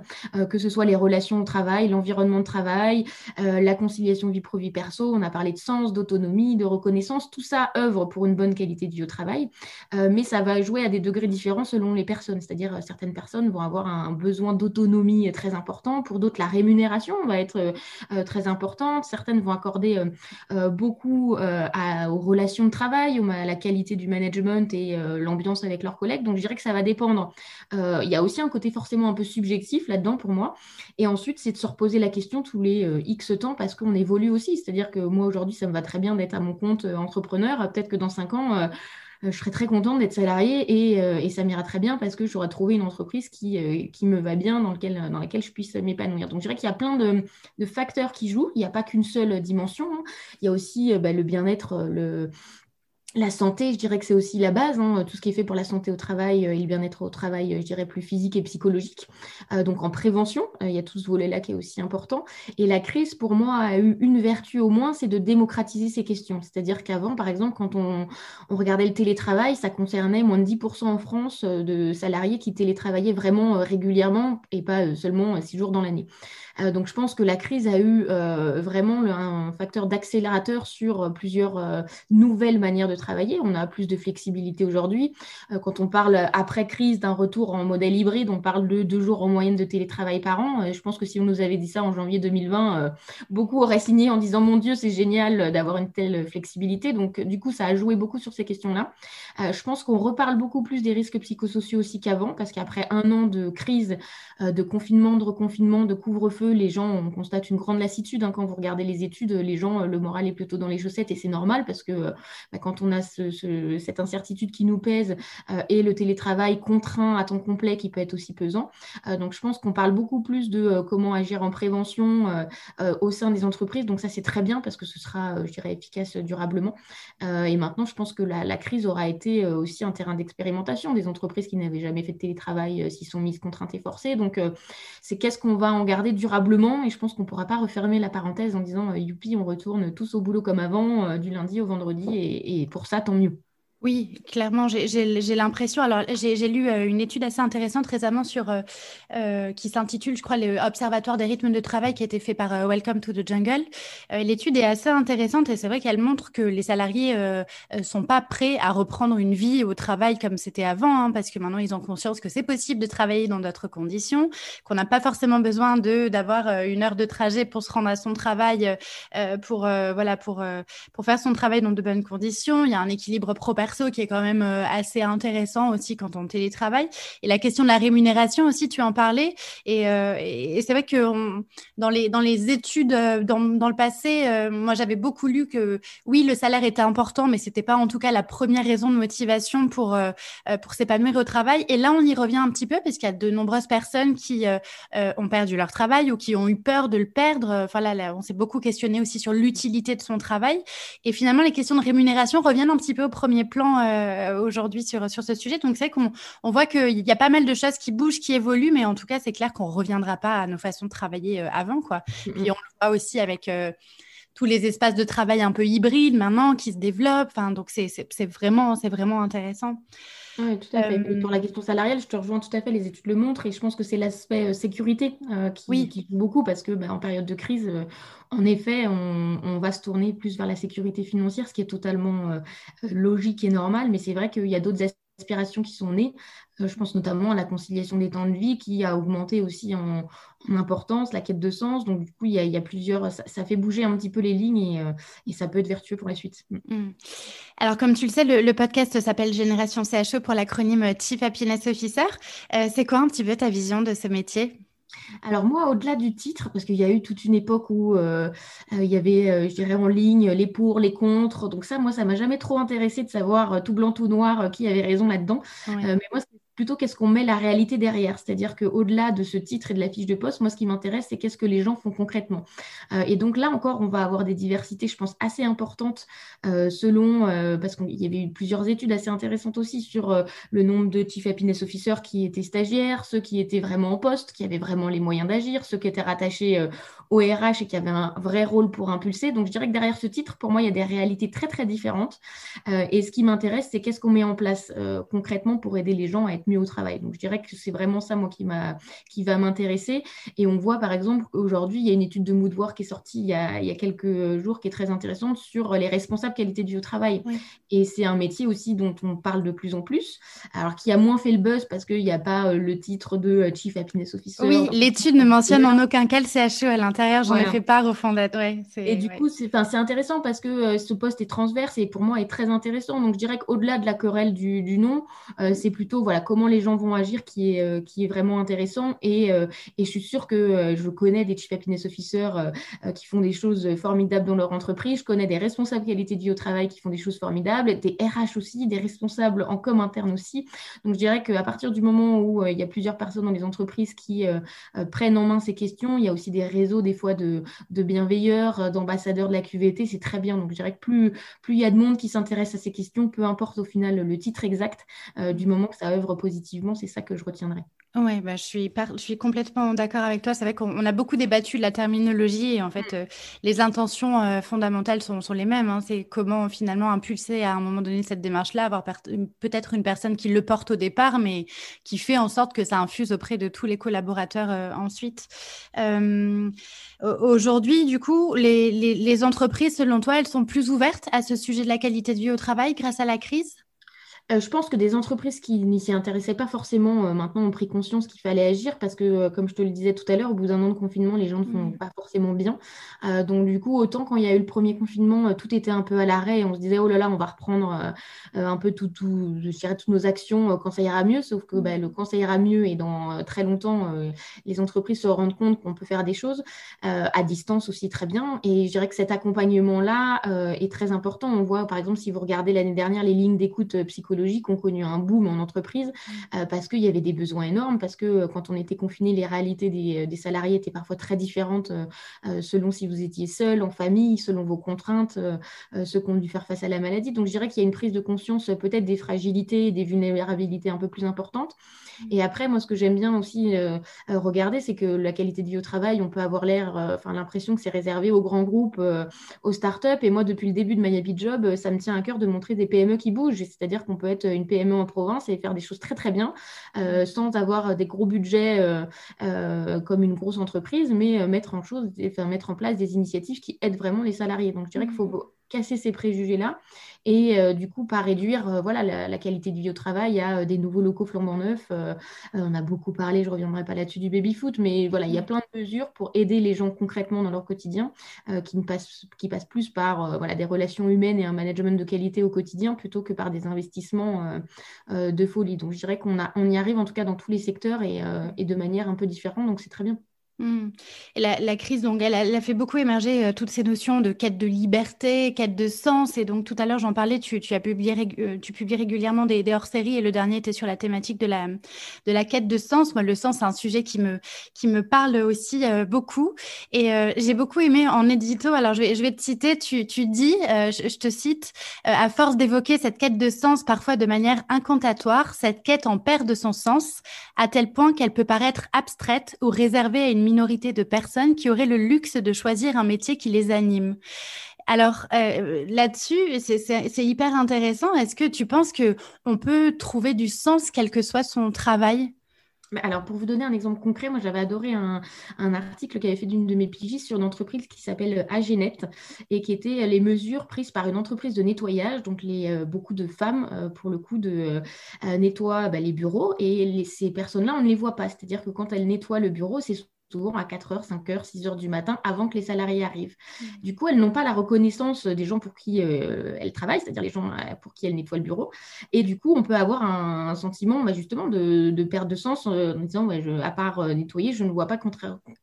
que ce soit les relations au travail, l'environnement de travail, la conciliation vie pro-vie perso. On a parlé de sens, d'autonomie, de reconnaissance. Tout ça œuvre pour une bonne qualité de vie au travail. mais ça va jouer à des degrés différents selon les personnes. C'est-à-dire, euh, certaines personnes vont avoir un besoin d'autonomie très important. Pour d'autres, la rémunération va être euh, euh, très importante. Certaines vont accorder beaucoup aux relations de travail, à la qualité du management et l'ambiance avec leurs collègues. Donc, je dirais que ça va dépendre. il y a aussi un côté forcément un peu subjectif là-dedans pour moi. Et ensuite, c'est de se reposer la question tous les X temps parce qu'on évolue aussi. C'est-à-dire que moi, aujourd'hui, ça me va très bien d'être à mon compte entrepreneur. Peut-être que dans cinq ans, euh, je serais très contente d'être salariée et, euh, ça m'ira très bien parce que j'aurais trouvé une entreprise qui, euh, qui me va bien, dans, lequel, dans laquelle je puisse m'épanouir. Donc, je dirais qu'il y a plein de, de facteurs qui jouent. Il n'y a pas qu'une seule dimension. Hein. Il y a aussi bah, le bien-être, le la santé, je dirais que c'est aussi la base, hein, tout ce qui est fait pour la santé au travail et le bien-être au travail, je dirais plus physique et psychologique. donc en prévention, il y a tout ce volet-là qui est aussi important. Et la crise, pour moi, a eu une vertu au moins, c'est de démocratiser ces questions. C'est-à-dire qu'avant, par exemple, quand on, on, regardait le télétravail, ça concernait moins de 10% en France de salariés qui télétravaillaient vraiment régulièrement et pas seulement six jours dans l'année. Euh, donc je pense que la crise a eu euh, vraiment un facteur d'accélérateur sur euh, plusieurs nouvelles manières de travailler. On a plus de flexibilité aujourd'hui. quand on parle après crise d'un retour en modèle hybride, on parle de deux jours en moyenne de télétravail par an. je pense que si on nous avait dit ça en janvier 2020, beaucoup auraient signé en disant mon Dieu, c'est génial d'avoir une telle flexibilité. Donc du coup, ça a joué beaucoup sur ces questions-là. je pense qu'on reparle beaucoup plus des risques psychosociaux aussi qu'avant, parce qu'après un an de crise, de confinement, de reconfinement, de couvre-feu, les gens, on constate une grande lassitude. Hein, quand vous regardez les études, les gens, le moral est plutôt dans les chaussettes et c'est normal parce que bah, quand on a cette incertitude qui nous pèse euh, et le télétravail contraint à temps complet qui peut être aussi pesant. Euh, donc, je pense qu'on parle beaucoup plus de euh, comment agir en prévention au sein des entreprises. Donc, ça, c'est très bien parce que ce sera, je dirais, efficace durablement. et maintenant, je pense que la, la crise aura été aussi un terrain d'expérimentation des entreprises qui n'avaient jamais fait de télétravail s'y sont mises contraintes et forcées. Donc, c'est qu'est-ce qu'on va en garder durablement et je pense qu'on ne pourra pas refermer la parenthèse en disant euh, youpi, on retourne tous au boulot comme avant, euh, du lundi au vendredi, et pour ça, tant mieux. Oui, clairement, j'ai l'impression. Alors, j'ai lu euh, une étude assez intéressante récemment sur euh, euh, qui s'intitule, je crois, l'Observatoire des rythmes de travail qui a été fait par Welcome to the Jungle. L'étude est assez intéressante et c'est vrai qu'elle montre que les salariés sont pas prêts à reprendre une vie au travail comme c'était avant, hein, parce que maintenant ils ont conscience que c'est possible de travailler dans d'autres conditions, qu'on n'a pas forcément besoin d'avoir une heure de trajet pour se rendre à son travail, pour voilà pour pour faire son travail dans de bonnes conditions. Il y a un équilibre pro qui est quand même euh, assez intéressant aussi quand on télétravaille. Et la question de la rémunération aussi, tu en parlais. Et, euh, c'est vrai que dans, les, dans les études euh, dans, dans le passé, moi j'avais beaucoup lu que oui, le salaire était important, mais c'était pas en tout cas la première raison de motivation pour, pour s'épanouir au travail. Et là, on y revient un petit peu parce qu'il y a de nombreuses personnes qui ont perdu leur travail ou qui ont eu peur de le perdre. Enfin là, on s'est beaucoup questionné aussi sur l'utilité de son travail. Et finalement, les questions de rémunération reviennent un petit peu au premier plan euh, aujourd'hui sur, sur ce sujet. Donc, c'est qu'on on voit qu'il y a pas mal de choses qui bougent, qui évoluent, mais en tout cas, c'est clair qu'on ne reviendra pas à nos façons de travailler euh, avant. Quoi. Et Puis, on le voit aussi avec euh, tous les espaces de travail un peu hybrides maintenant qui se développent. Enfin, donc, c'est vraiment, vraiment intéressant. Oui, tout à fait. Pour la question salariale, je te rejoins tout à fait, les études le montrent et je pense que c'est l'aspect sécurité qui, oui. qui, joue beaucoup parce que bah, en période de crise, en effet, on, va se tourner plus vers la sécurité financière, ce qui est totalement euh, logique et normal, mais c'est vrai qu'il y a d'autres aspirations qui sont nées. Euh, je pense notamment à la conciliation des temps de vie qui a augmenté aussi en, importance, la quête de sens. Donc, du coup, il y a, plusieurs. Ça, fait bouger un petit peu les lignes et, euh, ça peut être vertueux pour la suite. Mm. Alors, comme tu le sais, le, podcast s'appelle Génération CHE pour l'acronyme Chief Happiness Officer. c'est quoi un petit peu ta vision de ce métier? Alors moi, au-delà du titre, parce qu'il y a eu toute une époque où euh, euh, il y avait, euh, je dirais, en ligne les pour, les contre. Donc ça, moi, ça m'a jamais trop intéressé de savoir tout blanc, tout noir, qui avait raison là-dedans. mais moi, plutôt qu'est-ce qu'on met la réalité derrière. C'est-à-dire qu'au-delà de ce titre et de la fiche de poste, moi, ce qui m'intéresse, c'est qu'est-ce que les gens font concrètement. Euh, et donc là encore, on va avoir des diversités, je pense, assez importantes euh, selon, euh, parce qu'il y avait eu plusieurs études assez intéressantes aussi sur le nombre de Chief Happiness Officers qui étaient stagiaires, ceux qui étaient vraiment en poste, qui avaient vraiment les moyens d'agir, ceux qui étaient rattachés au RH et qui avaient un vrai rôle pour impulser. Donc je dirais que derrière ce titre, pour moi, il y a des réalités très, très différentes. et ce qui m'intéresse, c'est qu'est-ce qu'on met en place concrètement pour aider les gens à être mieux au travail. Donc je dirais que c'est vraiment ça moi qui m'a qui va m'intéresser. Et on voit par exemple aujourd'hui il y a une étude de Moodwork qui est sortie il y, a, il y a quelques jours qui est très intéressante sur les responsables qualité au travail. Et c'est un métier aussi dont on parle de plus en plus. Alors qui a moins fait le buzz parce qu'il n'y a pas euh, le titre de euh, Chief Happiness Officer. Oui, l'étude ne mentionne en aucun cas le CHE à l'intérieur. J'en ai fait part au fondateur. Ouais, et du coup, c'est intéressant parce que euh, ce poste est transverse et pour moi est très intéressant. Donc je dirais qu'au-delà de la querelle du, du nom, c'est plutôt voilà comment les gens vont agir qui est, qui est vraiment intéressant. Et, et je suis sûre que je connais des Chief Happiness Officers qui font des choses formidables dans leur entreprise. Je connais des responsables qualité de vie au travail qui font des choses formidables, des RH aussi, des responsables en com interne aussi. Donc, je dirais qu'à partir du moment où il y a plusieurs personnes dans les entreprises qui prennent en main ces questions, il y a aussi des réseaux, des fois, de, de bienveilleurs, d'ambassadeurs de la QVT. C'est très bien. Donc, je dirais que plus, plus il y a de monde qui s'intéresse à ces questions, peu importe au final le titre exact, du moment que ça œuvre positivement, c'est ça que je retiendrai. Oui, bah, je, suis je suis complètement d'accord avec toi. C'est vrai qu'on a beaucoup débattu de la terminologie et en fait, mm. euh, les intentions euh, fondamentales sont, sont les mêmes. Hein. C'est comment finalement impulser à un moment donné cette démarche-là, avoir peut-être une personne qui le porte au départ, mais qui fait en sorte que ça infuse auprès de tous les collaborateurs euh, ensuite. Aujourd'hui, du coup, les, les, les entreprises, selon toi, elles sont plus ouvertes à ce sujet de la qualité de vie au travail grâce à la crise? Euh, je pense que des entreprises qui n'y s'y intéressaient pas forcément euh, maintenant ont pris conscience qu'il fallait agir parce que, euh, comme je te le disais tout à l'heure, au bout d'un an de confinement, les gens ne font mmh. pas forcément bien. donc, du coup, autant quand il y a eu le premier confinement, tout était un peu à l'arrêt et on se disait, oh là là, on va reprendre un peu tout, tout, je dirais, toutes nos actions quand ça ira mieux. Sauf que bah, le quand ça ira mieux et dans très longtemps, les entreprises se rendent compte qu'on peut faire des choses à distance aussi très bien. Et je dirais que cet accompagnement-là est très important. On voit, par exemple, si vous regardez l'année dernière les lignes d'écoute psychologique, ont connu un boom en entreprise mm. euh, parce qu'il y avait des besoins énormes, parce que euh, quand on était confiné, les réalités des, euh, salariés étaient parfois très différentes selon si vous étiez seul, en famille, selon vos contraintes, ceux qui ont dû faire face à la maladie. Donc je dirais qu'il y a une prise de conscience peut-être des fragilités et des vulnérabilités un peu plus importantes. Et après, moi, ce que j'aime bien aussi regarder, c'est que la qualité de vie au travail, on peut avoir l'air, enfin, l'impression que c'est réservé aux grands groupes, aux startups. Et moi, depuis le début de My Happy Job, ça me tient à cœur de montrer des PME qui bougent. C'est-à-dire qu'on peut être une PME en province et faire des choses très, très bien, sans avoir des gros budgets comme une grosse entreprise, mais mettre en, chose, enfin, mettre en place des initiatives qui aident vraiment les salariés. Donc, je dirais qu'il faut mmh casser ces préjugés-là et euh, du coup pas réduire euh, voilà, la, qualité de vie au travail à euh, des nouveaux locaux flambant neufs. on a beaucoup parlé, je ne reviendrai pas là-dessus, du baby-foot, mais voilà, il y a mm. plein de mesures pour aider les gens concrètement dans leur quotidien qui, ne passent, qui passent plus par voilà, des relations humaines et un management de qualité au quotidien plutôt que par des investissements de folie. Donc je dirais qu'on on y arrive en tout cas dans tous les secteurs et, et de manière un peu différente, donc c'est très bien. Et la, crise, donc, elle, a fait beaucoup émerger euh, toutes ces notions de quête de liberté, quête de sens. Et donc, tout à l'heure, j'en parlais, tu, as publié, euh, tu publies régulièrement des, hors-séries et le dernier était sur la thématique de la, quête de sens. Moi, le sens, c'est un sujet qui me, parle aussi euh, beaucoup. Et j'ai beaucoup aimé en édito, alors je vais, te citer, tu, tu dis, je, je, te cite, à force d'évoquer cette quête de sens parfois de manière incantatoire, cette quête en perd de son sens à tel point qu'elle peut paraître abstraite ou réservée à une minorité de personnes qui auraient le luxe de choisir un métier qui les anime. Alors euh, là-dessus, c'est hyper intéressant. Est-ce que tu penses que on peut trouver du sens quel que soit son travail? Alors, pour vous donner un exemple concret, moi, j'avais adoré un, article qu'avait fait d'une de mes pigistes sur une entreprise qui s'appelle Agenet et qui était les mesures prises par une entreprise de nettoyage. Donc, les, euh, beaucoup de femmes, euh, pour le coup, de, nettoient bah, les bureaux et ces personnes-là, on ne les voit pas. C'est-à-dire que quand elles nettoient le bureau, c'est souvent à 4h, 5h, 6h du matin avant que les salariés arrivent. Mmh. Du coup, elles n'ont pas la reconnaissance des gens pour qui euh, elles travaillent, c'est-à-dire les gens euh, pour qui elles nettoient le bureau. Et du coup, on peut avoir un, sentiment bah, justement de, perte de sens euh, en disant, ouais, je, à part nettoyer, je ne vois pas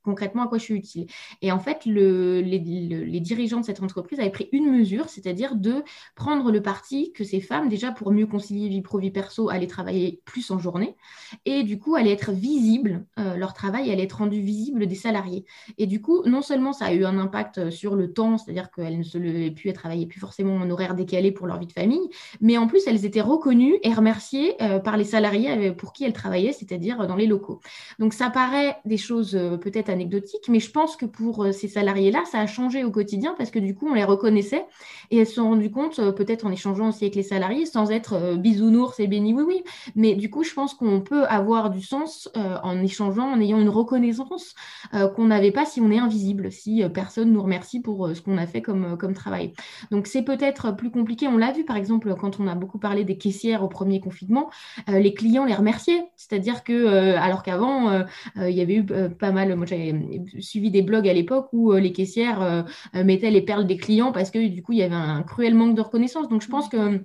concrètement à quoi je suis utile. Et en fait, le, les, les, dirigeants de cette entreprise avaient pris une mesure, c'est-à-dire de prendre le parti que ces femmes, déjà pour mieux concilier vie pro-vie perso, allaient travailler plus en journée. Et du coup, allaient être visibles, leur travail allait être rendu visible des salariés. Et du coup, non seulement ça a eu un impact euh, sur le temps, c'est-à-dire qu'elles ne se levaient plus, elles travaillaient plus forcément en horaire décalé pour leur vie de famille, mais en plus, elles étaient reconnues et remerciées euh, par les salariés euh, pour qui elles travaillaient, c'est-à-dire dans les locaux. Donc, ça paraît des choses peut-être anecdotiques, mais je pense que pour ces salariés-là, ça a changé au quotidien parce que du coup, on les reconnaissait et elles se sont rendues compte, peut-être en échangeant aussi avec les salariés, sans être bisounours et béni oui oui, mais du coup, je pense qu'on peut avoir du sens en échangeant, en ayant une reconnaissance euh, qu'on n'avait pas si on est invisible, si euh, personne nous remercie pour euh, ce qu'on a fait comme, comme travail. Donc c'est peut-être plus compliqué. On l'a vu par exemple quand on a beaucoup parlé des caissières au premier confinement, les clients les remerciaient. C'est-à-dire que alors qu'avant, il y avait eu pas mal, moi j'avais suivi des blogs à l'époque où les caissières mettaient les perles des clients parce que du coup il y avait un cruel manque de reconnaissance. Donc je pense que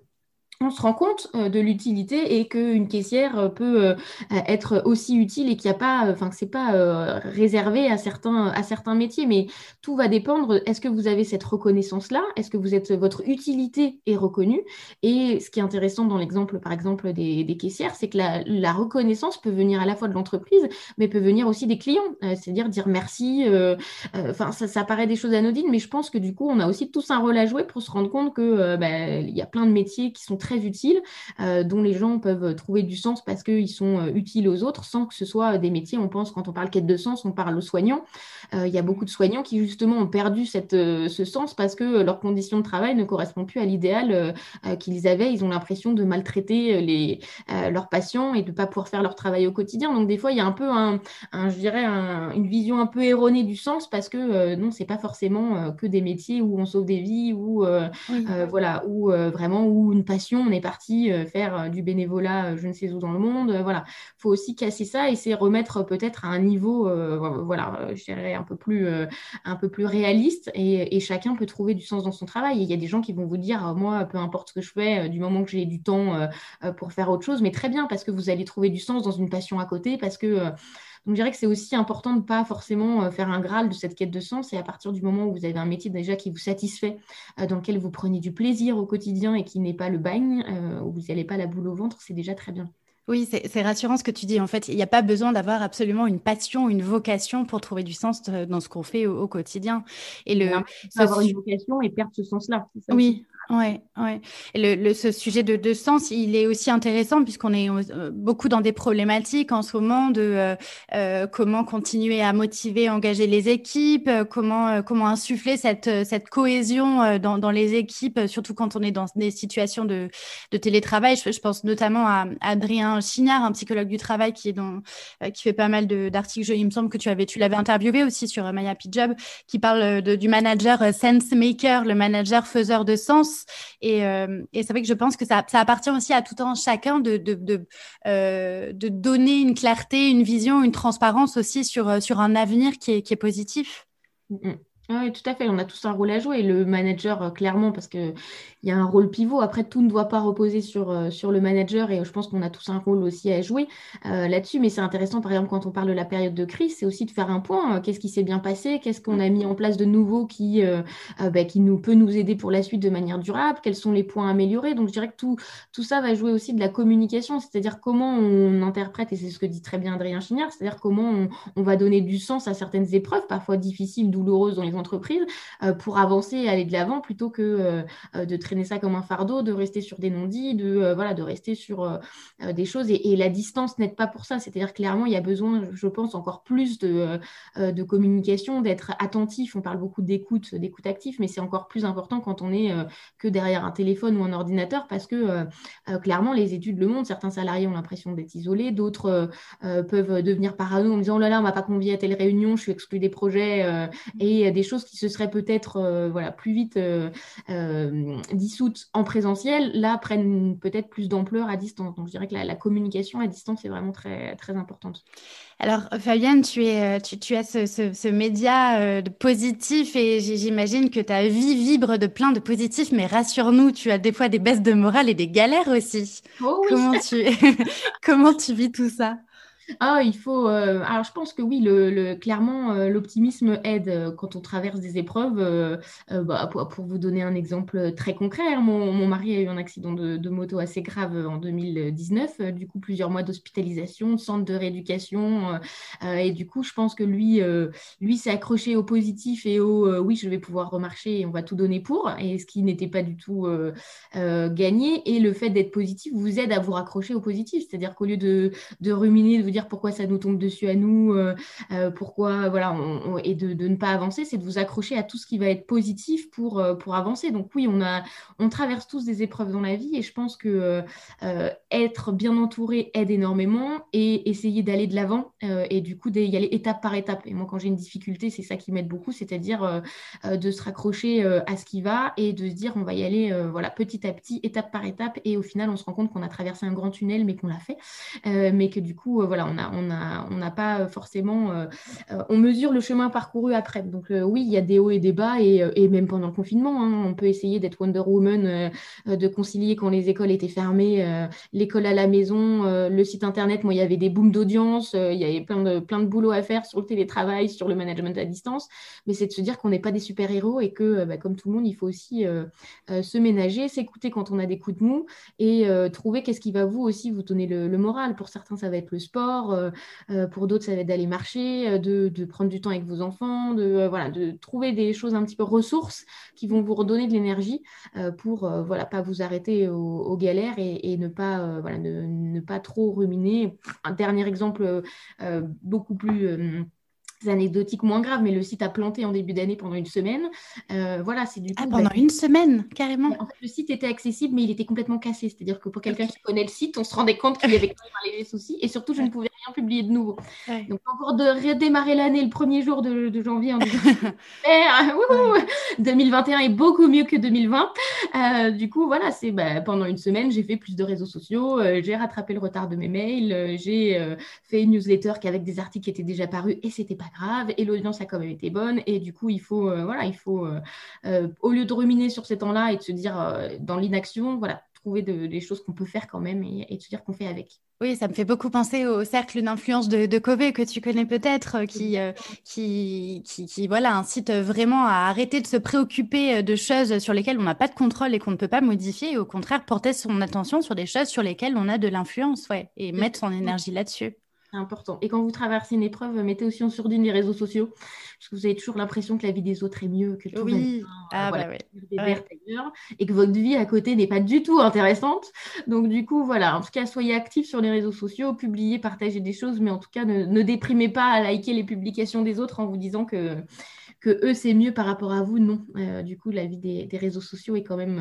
on se rend compte euh, de l'utilité et qu'une caissière euh, peut euh, être aussi utile et qu'il n'y a pas, enfin que c'est pas réservé à certains, à certains métiers, mais tout va dépendre. Est-ce que vous avez cette reconnaissance-là? Est-ce que vous êtes votre utilité est reconnue? Et ce qui est intéressant dans l'exemple, par exemple, des, caissières, c'est que la, reconnaissance peut venir à la fois de l'entreprise, mais peut venir aussi des clients. C'est-à-dire dire merci. Enfin, ça, paraît des choses anodines, mais je pense que du coup, on a aussi tous un rôle à jouer pour se rendre compte que ben, il y a plein de métiers qui sont très utiles, euh, dont les gens peuvent trouver du sens parce qu'ils sont euh, utiles aux autres, sans que ce soit des métiers, on pense, quand on parle quête de sens, on parle aux soignants. Euh, il y a beaucoup de soignants qui, justement, ont perdu cette, ce sens parce que leurs conditions de travail ne correspondent plus à l'idéal qu'ils avaient. Ils ont l'impression de maltraiter les, leurs patients et de ne pas pouvoir faire leur travail au quotidien. Donc, des fois, il y a un peu, un, je dirais, une vision un peu erronée du sens parce que non, c'est pas forcément que des métiers où on sauve des vies ou voilà, ou vraiment où une passion on est parti euh, faire euh, du bénévolat euh, je ne sais où dans le monde. voilà, faut aussi casser ça et c'est remettre peut-être à un niveau, voilà, je un peu plus, un peu plus réaliste et, chacun peut trouver du sens dans son travail. il y a des gens qui vont vous dire, moi, peu importe ce que je fais, du moment que j'ai du temps pour faire autre chose, mais très bien parce que vous allez trouver du sens dans une passion à côté, parce que donc, je dirais que c'est aussi important de ne pas forcément euh, faire un graal de cette quête de sens. Et à partir du moment où vous avez un métier déjà qui vous satisfait, euh, dans lequel vous prenez du plaisir au quotidien et qui n'est pas le bagne, euh, où vous n'allez pas la boule au ventre, c'est déjà très bien. Oui, c'est rassurant ce que tu dis. En fait, il n'y a pas besoin d'avoir absolument une passion, une vocation pour trouver du sens dans ce qu'on fait au, quotidien. Et le, avoir une vocation et perdre ce sens-là. Oui, Ouais, ouais. Et le, ce sujet de, de, sens, il est aussi intéressant puisqu'on est euh, beaucoup dans des problématiques en ce moment de euh, euh comment continuer à motiver, engager les équipes, euh, comment comment insuffler cette cette cohésion dans, dans les équipes, surtout quand on est dans des situations de, de télétravail. Je, je pense notamment à, Adrien Chignard, un psychologue du travail qui est dans qui fait pas mal d'articles. Il me semble que tu avais tu l'avais interviewé aussi sur My Happy Job, qui parle de, du manager sense maker, le manager faiseur de sens euh, et, c'est vrai que je pense que ça, appartient aussi à tout un chacun de, de, euh, donner une clarté, une vision, une transparence aussi sur, euh, un avenir qui est, positif. Mm, mm. Oui, tout à fait. On a tous un rôle à jouer. Le manager, clairement, parce que il y a un rôle pivot. Après, tout ne doit pas reposer sur, euh, sur le manager et je pense qu'on a tous un rôle aussi à jouer euh, là-dessus. Mais c'est intéressant, par exemple, quand on parle de la période de crise, c'est aussi de faire un point. Euh, qu'est-ce qui s'est bien passé Qu'est-ce qu'on a mis en place de nouveau qui, bah, qui nous, peut nous aider pour la suite de manière durable Quels sont les points améliorés Donc, je dirais que tout, tout ça va jouer aussi de la communication, c'est-à-dire comment on interprète, et c'est ce que dit très bien Adrien Chignard, c'est-à-dire comment on, on, va donner du sens à certaines épreuves, parfois difficiles, douloureuses dans les entreprises, pour avancer et aller de l'avant plutôt que de traiter ça comme un fardeau, de rester sur des non-dits, de, euh, voilà, de rester sur euh, euh, des choses. Et, la distance n'aide pas pour ça. C'est-à-dire clairement, il y a besoin, je pense, encore plus de, de communication, d'être attentif. On parle beaucoup d'écoute, d'écoute active, mais c'est encore plus important quand on est que derrière un téléphone ou un ordinateur parce que clairement, les études le montrent. Certains salariés ont l'impression d'être isolés, d'autres peuvent devenir parano en disant oh là là, on m'a pas convié à telle réunion, je suis exclu des projets et des choses qui se seraient peut-être voilà, plus vite dissoutes en présentiel, là, prennent peut-être plus d'ampleur à distance. Donc, je dirais que la, communication à distance est vraiment très, très importante. Alors, Fabienne, tu, es, euh, tu, as ce, média euh, positif et j'imagine que ta vie vibre de plein de positifs, mais rassure-nous, tu as des fois des baisses de morale et des galères aussi. Oh comment, tu... comment tu vis tout ça? Ah, il faut. Euh, alors, je pense que oui, le, clairement, euh, l'optimisme aide euh, quand on traverse des épreuves. Bah, pour, vous donner un exemple très concret, hein, mon, mari a eu un accident de, moto assez grave en 2019. du coup, plusieurs mois d'hospitalisation, centre de rééducation. et du coup, je pense que lui, lui s'est accroché au positif et au oui, je vais pouvoir remarcher et on va tout donner pour. Et ce qui n'était pas du tout gagné. Et le fait d'être positif vous aide à vous raccrocher au positif. C'est-à-dire qu'au lieu de, de ruminer, de vous dire pourquoi ça nous tombe dessus à nous, euh, euh, pourquoi, voilà, et de, ne pas avancer, c'est de vous accrocher à tout ce qui va être positif pour, euh, pour avancer. Donc oui, on, a, on traverse tous des épreuves dans la vie et je pense que être bien entouré aide énormément et essayer d'aller de l'avant et du coup d'y aller étape par étape. Et moi, quand j'ai une difficulté, c'est ça qui m'aide beaucoup, c'est-à-dire de se raccrocher à ce qui va et de se dire on va y aller voilà, petit à petit, étape par étape et au final, on se rend compte qu'on a traversé un grand tunnel mais qu'on l'a fait, mais que du coup, voilà, on n'a on a, on pas forcément, on mesure le chemin parcouru après. Donc oui, il y a des hauts et des bas, et, même pendant le confinement, hein, on peut essayer d'être Wonder Woman, de concilier quand les écoles étaient fermées, l'école à la maison, le site internet. Moi, il y avait des booms d'audience, il y avait plein de, plein boulot à faire sur le télétravail, sur le management à distance. Mais c'est de se dire qu'on n'est pas des super-héros et que, bah, comme tout le monde, il faut aussi se ménager, s'écouter quand on a des coups de mou et trouver qu'est-ce qui va vous aussi vous donner le, moral. Pour certains, ça va être le sport, pour d'autres, ça va être d'aller marcher, de, de, prendre du temps avec vos enfants, de, trouver des choses un petit peu ressources qui vont vous redonner de l'énergie pour voilà, pas vous arrêter aux, galères et, ne, ne, pas trop ruminer. Un dernier exemple beaucoup plus anecdotiques moins graves, mais le site a planté en début d'année pendant une semaine. Euh, voilà, c'est du coup. Ah, pendant bah, une semaine, carrément. En fait, le site était accessible, mais il était complètement cassé. C'est-à-dire que pour quelqu'un qui connaît le site, on se rendait compte qu'il y avait quand même un léger souci. Et surtout, je ne pouvais rien publier de nouveau. Donc, pour de redémarrer l'année le premier jour de, janvier en disant 2021 est beaucoup mieux que 2020. Euh, du coup, voilà, c'est bah, pendant une semaine, j'ai fait plus de réseaux sociaux, euh, j'ai rattrapé le retard de mes mails, j'ai fait une newsletter qui avec des articles qui étaient déjà parus et c'était pas grave et l'audience a quand même été bonne. Et du coup il faut euh, voilà il faut euh, euh, au lieu de ruminer sur ces temps-là et de se dire dans l'inaction voilà trouver des choses qu'on peut faire quand même et, de se dire qu'on fait avec. Oui, ça me fait beaucoup penser au cercle d'influence de, de Covey que tu connais peut-être, qui, qui, qui, qui, voilà, incite vraiment à arrêter de se préoccuper de choses sur lesquelles on n'a pas de contrôle et qu'on ne peut pas modifier, et au contraire porter son attention sur des choses sur lesquelles on a de l'influence, ouais, et mettre son énergie là-dessus important. Et quand vous traversez une épreuve, mettez aussi en sourdine les réseaux sociaux, parce que vous avez toujours l'impression que la vie des autres est mieux, que tout oui. va bien, ah, bah et que votre vie à côté n'est pas du tout intéressante. Donc du coup, voilà, en tout cas, soyez actifs sur les réseaux sociaux, publiez, partagez des choses, mais en tout cas, ne, déprimez pas à liker les publications des autres en vous disant que que eux c'est mieux par rapport à vous, non. Euh, du coup, la vie des, réseaux sociaux est quand même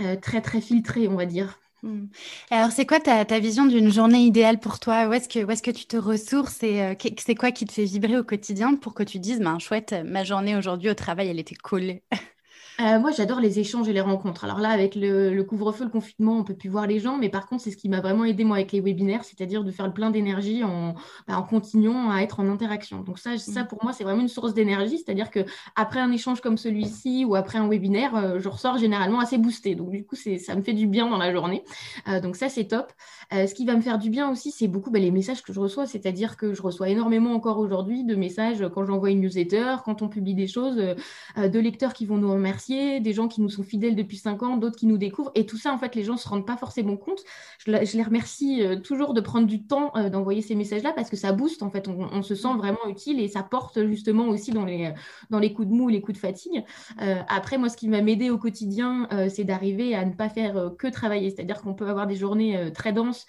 euh, euh, très très filtrée, on va dire. Hmm. Alors, c'est quoi ta, vision d'une journée idéale pour toi? Où est-ce que, tu te ressources et euh, c'est quoi qui te fait vibrer au quotidien pour que tu dises, ben, chouette, ma journée aujourd'hui au travail, elle était cool? euh, moi, j'adore les échanges et les rencontres. Alors là, avec le, couvre-feu, le confinement, on peut plus voir les gens, mais par contre, c'est ce qui m'a vraiment aidé moi avec les webinaires, c'est-à-dire de faire le plein d'énergie en, bah, en, continuant à être en interaction. Donc ça, ça mmh. pour moi, c'est vraiment une source d'énergie, c'est-à-dire que après un échange comme celui-ci ou après un webinaire, euh, je ressors généralement assez boosté. Donc du coup, ça me fait du bien dans la journée. Euh, donc ça, c'est top. ce qui va me faire du bien aussi, c'est beaucoup bah, les messages que je reçois, c'est-à-dire que je reçois énormément encore aujourd'hui de messages quand j'envoie une newsletter, quand on publie des choses, de lecteurs qui vont nous remercier des gens qui nous sont fidèles depuis cinq ans, d'autres qui nous découvrent. Et tout ça, en fait, les gens ne se rendent pas forcément compte. Je, les remercie euh, toujours de prendre du temps euh, d'envoyer ces messages-là parce que ça booste, en fait. On, se sent vraiment utile et ça porte justement aussi dans les, dans les coups de mou, les coups de fatigue. Euh, après, moi, ce qui va m'aider au quotidien, c'est d'arriver à ne pas faire que travailler. C'est-à-dire qu'on peut avoir des journées très denses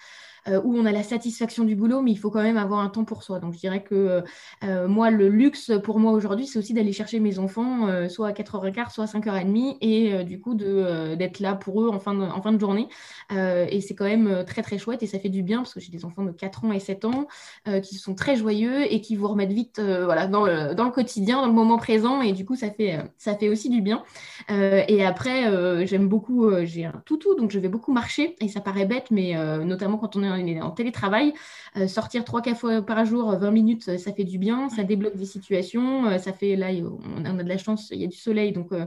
euh, où on a la satisfaction du boulot, mais il faut quand même avoir un temps pour soi. Donc je dirais que euh, euh, moi, le luxe pour moi aujourd'hui, c'est aussi d'aller chercher mes enfants soit à 4h15, soit à 5h30, et du coup d'être là pour eux en fin de, en fin de journée. et c'est quand même très très chouette et ça fait du bien parce que j'ai des enfants de 4 ans et 7 ans qui sont très joyeux et qui vous remettent vite voilà, dans, le, dans le quotidien, dans le moment présent, et du coup ça fait, ça fait aussi du bien. et après, j'aime beaucoup, j'ai un toutou, donc je vais beaucoup marcher, et ça paraît bête, mais notamment quand on est en télétravail. Euh, sortir trois quatre fois par jour, 20 minutes, ça fait du bien, ça débloque des situations. Euh, ça fait, là, on a de la chance, il y a du soleil, donc euh,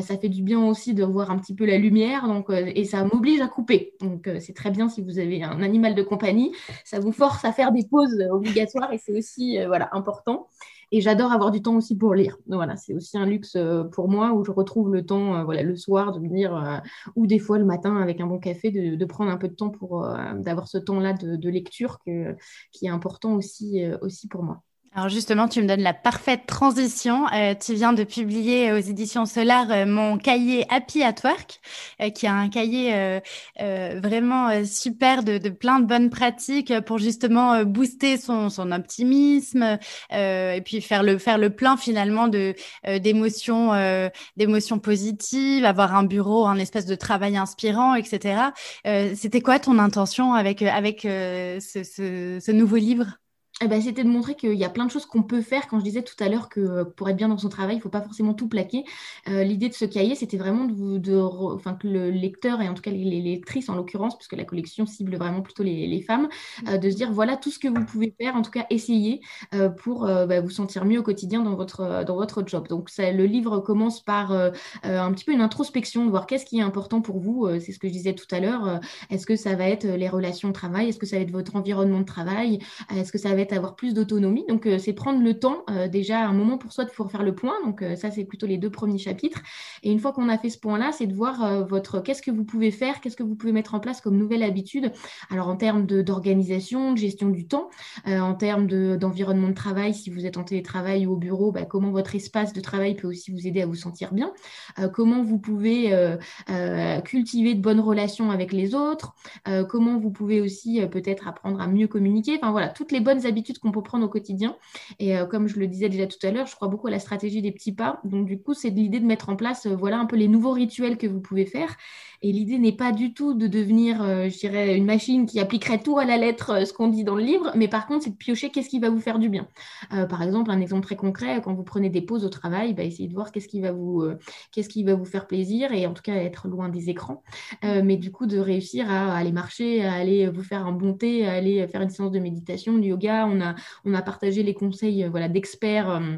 ça fait du bien aussi de voir un petit peu la lumière. Donc, et ça m'oblige à couper. Donc, c'est très bien si vous avez un animal de compagnie. Ça vous force à faire des pauses obligatoires et c'est aussi voilà, important. Et j'adore avoir du temps aussi pour lire. Voilà, c'est aussi un luxe euh, pour moi où je retrouve le temps, euh, voilà, le soir de venir, euh, ou des fois le matin avec un bon café, de, prendre un peu de temps pour d'avoir ce temps-là de, de, lecture qui est important aussi, aussi pour moi. Alors justement, tu me donnes la parfaite transition. Euh, tu viens de publier aux éditions Solar euh, mon cahier Happy at Work, euh, qui est un cahier vraiment super de, de, plein de bonnes pratiques pour justement booster son, son optimisme et puis faire le faire le plein finalement d'émotions d'émotions positives, avoir un bureau, un espèce de travail inspirant, etc. C'était quoi ton intention avec avec ce nouveau livre? Eh ben, c'était de montrer qu'il y a plein de choses qu'on peut faire. Quand je disais tout à l'heure que euh, pour être bien dans son travail, il ne faut pas forcément tout plaquer. Euh, l'idée de ce cahier, c'était vraiment de, de, enfin, que le lecteur, et en tout cas les, lectrices en l'occurrence, puisque la collection cible vraiment plutôt les, femmes, euh, de se dire voilà tout ce que vous pouvez faire, en tout cas essayer pour bah, vous sentir mieux au quotidien dans votre, dans votre job. Donc ça, le livre commence par un petit peu une introspection, de voir qu'est-ce qui est important pour vous. C'est ce que je disais tout à l'heure. Est-ce que ça va être les relations de travail Est-ce que ça va être votre environnement de travail Est-ce que ça va être avoir plus d'autonomie. Donc, euh, c'est prendre le temps, euh, déjà un moment pour soi de faire le point. Donc, euh, ça, c'est plutôt les deux premiers chapitres. Et une fois qu'on a fait ce point-là, c'est de voir votre qu'est-ce que vous pouvez faire, qu'est-ce que vous pouvez mettre en place comme nouvelle habitude. Alors, en termes d'organisation, de, gestion du temps, en termes d'environnement de, travail, si vous êtes en télétravail ou au bureau, bah, comment votre espace de travail peut aussi vous aider à vous sentir bien. comment vous pouvez cultiver de bonnes relations avec les autres. comment vous pouvez aussi peut-être apprendre à mieux communiquer. Enfin, voilà, toutes les bonnes habitudes qu'on peut prendre au quotidien. Et euh, comme je le disais déjà tout à l'heure, je crois beaucoup à la stratégie des petits pas. Donc du coup, c'est l'idée de mettre en place, euh, voilà un peu les nouveaux rituels que vous pouvez faire. Et l'idée n'est pas du tout de devenir, euh, je dirais, une machine qui appliquerait tout à la lettre ce qu'on dit dans le livre, mais par contre, c'est de piocher qu'est-ce qui va vous faire du bien. par exemple, un exemple très concret, quand vous prenez des pauses au travail, bah, essayez de voir qu'est-ce qui va vous, qu'est-ce qui va vous faire plaisir et en tout cas être loin des écrans. mais du coup, de réussir à aller marcher, à aller vous faire un bon thé, à aller faire une séance de méditation, du yoga. On a, on a partagé les conseils voilà, d'experts euh,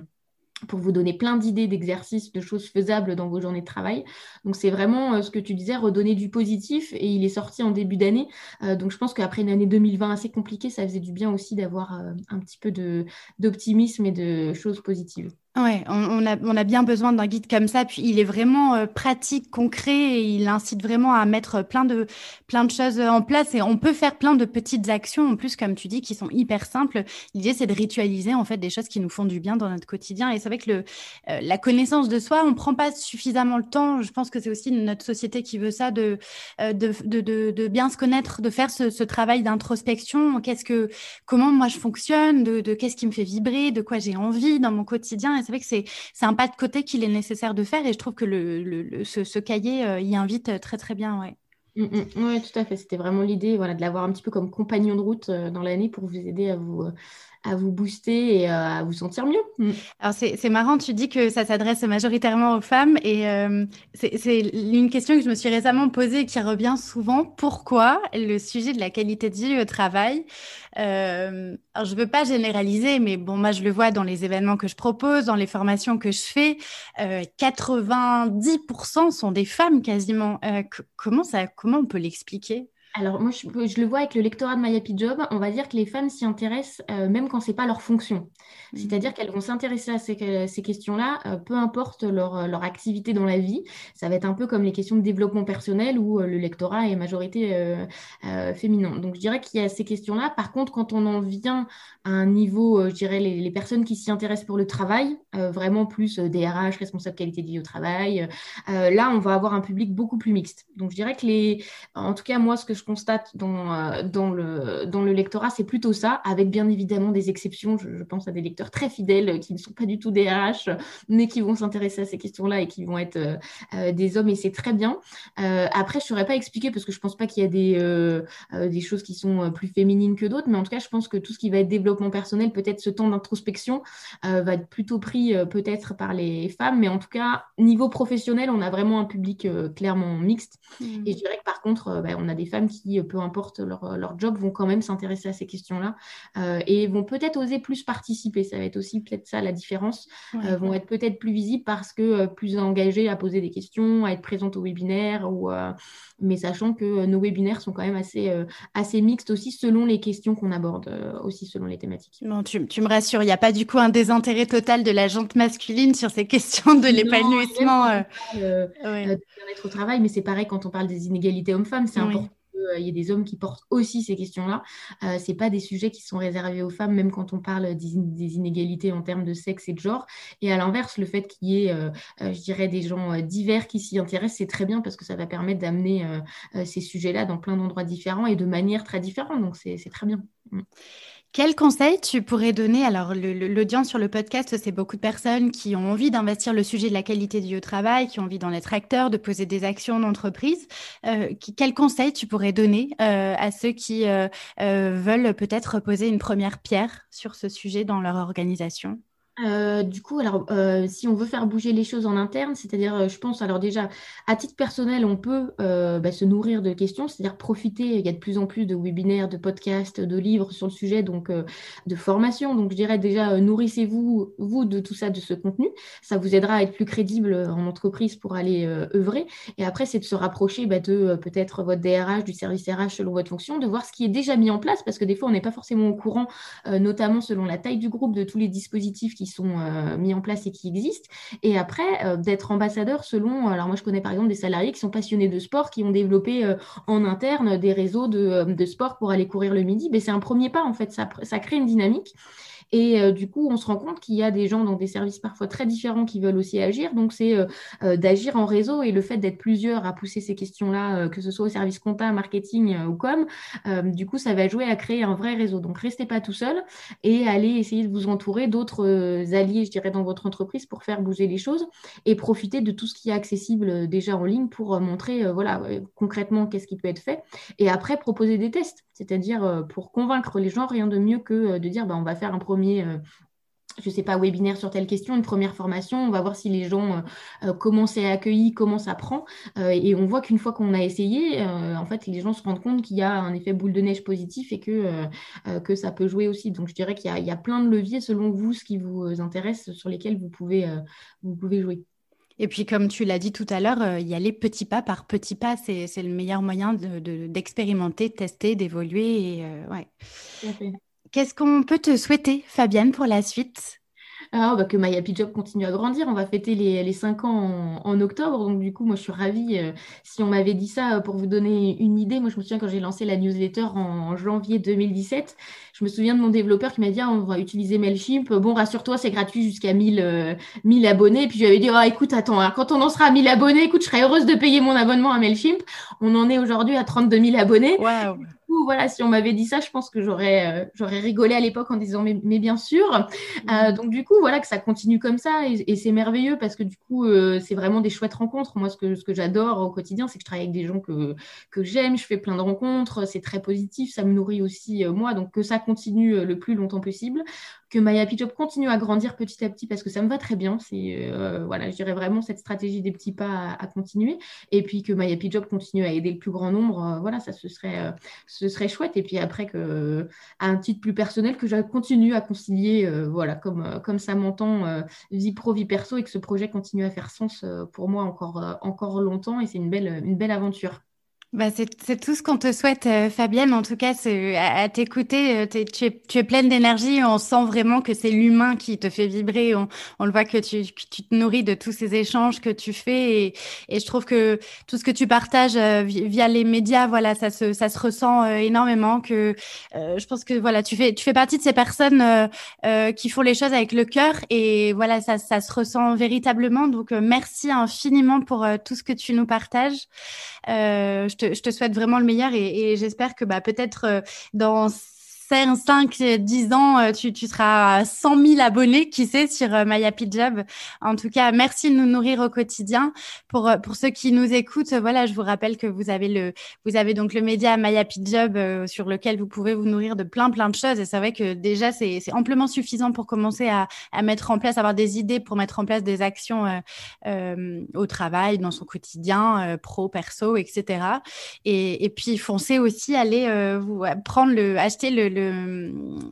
pour vous donner plein d'idées d'exercices, de choses faisables dans vos journées de travail. Donc c'est vraiment euh, ce que tu disais, redonner du positif et il est sorti en début d'année. Euh, donc je pense qu'après une année 2020 assez compliquée, ça faisait du bien aussi d'avoir un petit peu d'optimisme et de choses positives. Ouais, on, a, on, a, bien besoin d'un guide comme ça. Puis il est vraiment euh, pratique, concret et il incite vraiment à mettre plein de, plein de choses en place. Et on peut faire plein de petites actions en plus, comme tu dis, qui sont hyper simples. L'idée, c'est de ritualiser en fait des choses qui nous font du bien dans notre quotidien. Et c'est vrai que le, euh, la connaissance de soi, on prend pas suffisamment le temps. Je pense que c'est aussi notre société qui veut ça, de, euh, de, de, de, bien se connaître, de faire ce, ce travail d'introspection. Qu'est-ce que, comment moi je fonctionne, de, de qu'est-ce qui me fait vibrer, de quoi j'ai envie dans mon quotidien? C'est vrai que c'est, un pas de côté qu'il est nécessaire de faire et je trouve que le, ce, cahier euh, y invite euh, très très bien. Ouais. Mm, mm. oui, tout à fait. C'était vraiment l'idée voilà, de l'avoir un petit peu comme compagnon de route euh, dans l'année pour vous aider à vous, à vous booster et à vous sentir mieux. Mm. Alors c'est marrant, tu dis que ça s'adresse majoritairement aux femmes et c'est une question que je me suis récemment posée et qui revient souvent. Pourquoi le sujet de la qualité de vie au travail euh, alors, je veux pas généraliser, mais bon, moi, je le vois dans les événements que je propose, dans les formations que je fais. Euh, 90% sont des femmes quasiment. Euh, comment, ça, comment on peut l'expliquer? Alors, moi, je, le vois avec le lectorat de My Happy Job. On va dire que les femmes s'y intéressent euh, même quand ce n'est pas leur fonction. Mmh. C'est-à-dire qu'elles vont s'intéresser à ces, questions-là, euh, peu importe leur, euh, leur, activité dans la vie. Ça va être un peu comme les questions de développement personnel où le lectorat est majorité féminin. Donc, je dirais qu'il y a ces questions-là. Par contre, quand on en vient à un niveau, je dirais, les, les personnes qui s'y intéressent pour le travail, vraiment plus DRH, responsable qualité de vie au travail, là, on va avoir un public beaucoup plus mixte. Donc, je dirais que les, en tout cas, moi, ce que je je constate dans, euh, dans, le, dans le lectorat, c'est plutôt ça, avec bien évidemment des exceptions. Je, pense à des lecteurs très fidèles qui ne sont pas du tout des RH, mais qui vont s'intéresser à ces questions-là et qui vont être euh, euh, des hommes, et c'est très bien. après, je ne saurais pas expliquer parce que je ne pense pas qu'il y a des, des choses qui sont plus féminines que d'autres, mais en tout cas, je pense que tout ce qui va être développement personnel, peut-être ce temps d'introspection, va être plutôt pris peut-être par les femmes, mais en tout cas, niveau professionnel, on a vraiment un public clairement mixte. Mmh. Et je dirais que par contre, bah, on a des femmes qui, euh, peu importe leur, euh, leur job, vont quand même s'intéresser à ces questions-là euh, et vont peut-être oser plus participer. Ça va être aussi peut-être ça la différence. vont être peut-être plus visibles parce que plus engagées à poser des questions, à être présentes au webinaire, ou, mais sachant que nos webinaires sont quand même assez, assez mixtes aussi selon les questions qu'on aborde, aussi selon les thématiques. Non, tu, tu me rassures, il n'y a pas du coup un désintérêt total de la jante masculine sur ces questions de l'épanouissement. Euh, bien-être au travail, mais c'est pareil quand on parle des inégalités hommes-femmes, c'est important euh, il y a des hommes qui portent aussi ces questions-là. Euh, Ce pas des sujets qui sont réservés aux femmes, même quand on parle des, inégalités en termes de sexe et de genre. Et à l'inverse, le fait qu'il y ait, euh, je dirais, des gens divers qui s'y intéressent, c'est très bien parce que ça va permettre d'amener ces sujets-là dans plein d'endroits différents et de manière très différente. Donc, c'est très bien. Quel conseil tu pourrais donner? Alors, l'audience sur le podcast, c'est beaucoup de personnes qui ont envie d'investir le sujet de la qualité du travail, qui ont envie d'en être acteurs, de poser des actions d'entreprise. Euh, quel conseil tu pourrais donner euh, à ceux qui euh, veulent peut-être poser une première pierre sur ce sujet dans leur organisation? Euh, du coup, alors, euh, si on veut faire bouger les choses en interne, c'est-à-dire, euh, je pense, alors déjà, à titre personnel, on peut bah, se nourrir de questions, c'est-à-dire profiter, il y a de plus en plus de webinaires, de podcasts, de livres sur le sujet, donc de formation. Donc, je dirais déjà, nourrissez-vous, vous, de tout ça, de ce contenu. Ça vous aidera à être plus crédible en entreprise pour aller œuvrer. Et après, c'est de se rapprocher bah, de peut-être votre DRH, du service RH selon votre fonction, de voir ce qui est déjà mis en place, parce que des fois, on n'est pas forcément au courant, notamment selon la taille du groupe, de tous les dispositifs qui sont euh, mis en place et qui existent. Et après, euh, d'être ambassadeur selon, alors moi je connais par exemple des salariés qui sont passionnés de sport, qui ont développé euh, en interne des réseaux de, de, sport pour aller courir le midi. Mais c'est un premier pas en fait, ça, ça crée une dynamique. Et euh, du coup, on se rend compte qu'il y a des gens dans des services parfois très différents qui veulent aussi agir. Donc, c'est euh, euh, d'agir en réseau et le fait d'être plusieurs à pousser ces questions-là, que ce soit au service compta, marketing ou com, du coup, ça va jouer à créer un vrai réseau. Donc, restez pas tout seul et allez essayer de vous entourer d'autres alliés, je dirais, dans votre entreprise pour faire bouger les choses et profiter de tout ce qui est accessible déjà en ligne pour montrer, voilà, concrètement qu'est-ce qui peut être fait. Et après, proposer des tests, c'est-à-dire pour convaincre les gens, rien de mieux que de dire, bah, on va faire un premier euh, je ne sais pas, webinaire sur telle question, une première formation, on va voir si les gens, euh, euh, comment c'est accueilli, comment ça prend. et on voit qu'une fois qu'on a essayé, en fait, les gens se rendent compte qu'il y a un effet boule de neige positif et que, que ça peut jouer aussi. Donc, je dirais qu'il y, a plein de leviers selon vous, ce qui vous intéresse, sur lesquels vous pouvez, vous pouvez jouer. Et puis, comme tu l'as dit tout à l'heure, il y a les petits pas par petits pas. C'est le meilleur moyen d'expérimenter, de, tester, d'évoluer. Ouais. Qu'est-ce qu'on peut te souhaiter, Fabienne, pour la suite? Ah, bah, que My Happy Job continue à grandir. On va fêter les, les 5 ans en, octobre. Donc, du coup, moi, je suis ravie. Euh, si on m'avait dit ça, euh, pour vous donner une idée, moi, je me souviens quand j'ai lancé la newsletter en, janvier 2017, je me souviens de mon développeur qui m'a dit ah, on va utiliser MailChimp. Bon, rassure-toi, c'est gratuit jusqu'à 1000, 1000 euh, abonnés. Puis, je lui dit ah, écoute, attends, hein, quand on en sera à 1000 abonnés, écoute, je serais heureuse de payer mon abonnement à MailChimp. On en est aujourd'hui à 32 000 abonnés. Voilà, si on m'avait dit ça, je pense que j'aurais, euh, j'aurais rigolé à l'époque en disant mais, bien sûr. Euh, mm. donc du coup, voilà que ça continue comme ça et, c'est merveilleux parce que du coup, euh, c'est vraiment des chouettes rencontres. Moi, ce que, ce que j'adore au quotidien, c'est que je travaille avec des gens que, que j'aime, je fais plein de rencontres, c'est très positif, ça me nourrit aussi moi. Donc que ça continue le plus longtemps possible que My Happy Job continue à grandir petit à petit parce que ça me va très bien. C'est euh, voilà, je dirais vraiment cette stratégie des petits pas à, continuer. Et puis que My Happy Job continue à aider le plus grand nombre. Euh, voilà, ça ce serait, euh, ce serait chouette. Et puis après à un titre plus personnel que je continue à concilier, voilà, comme comme ça m'entend, vie pro vie perso et que ce projet continue à faire sens pour moi encore encore longtemps. Et c'est une belle une belle aventure. Bah c'est tout ce qu'on te souhaite, euh, Fabienne. En tout cas, à, à t'écouter, euh, tu, es, tu es pleine d'énergie. On sent vraiment que c'est l'humain qui te fait vibrer. On, on le voit que tu, tu, te nourris de tous ces échanges que tu fais. Et, et je trouve que tout ce que tu partages euh, via les médias, voilà, ça se, ça se ressent énormément. Que je pense que voilà, tu fais, tu fais partie de ces personnes qui font les choses avec le cœur. Et voilà, ça, ça se ressent véritablement. Donc, merci infiniment pour tout ce que tu nous partages. je je te souhaite vraiment le meilleur et, j'espère que bah, peut-être euh, dans 5, 10 ans, euh, tu, tu, seras à 100 000 abonnés, qui sait, sur euh, My Happy. En tout cas, merci de nous nourrir au quotidien. Pour, euh, pour ceux qui nous écoutent, voilà, je vous rappelle que vous avez le, vous avez donc le média My Happy sur lequel vous pouvez vous nourrir de plein, plein de choses. Et c'est vrai que déjà, c'est amplement suffisant pour commencer à, à, mettre en place, avoir des idées pour mettre en place des actions au travail, dans son quotidien, pro, perso, etc. Et, et puis, foncez aussi, allez vous prendre le, acheter le,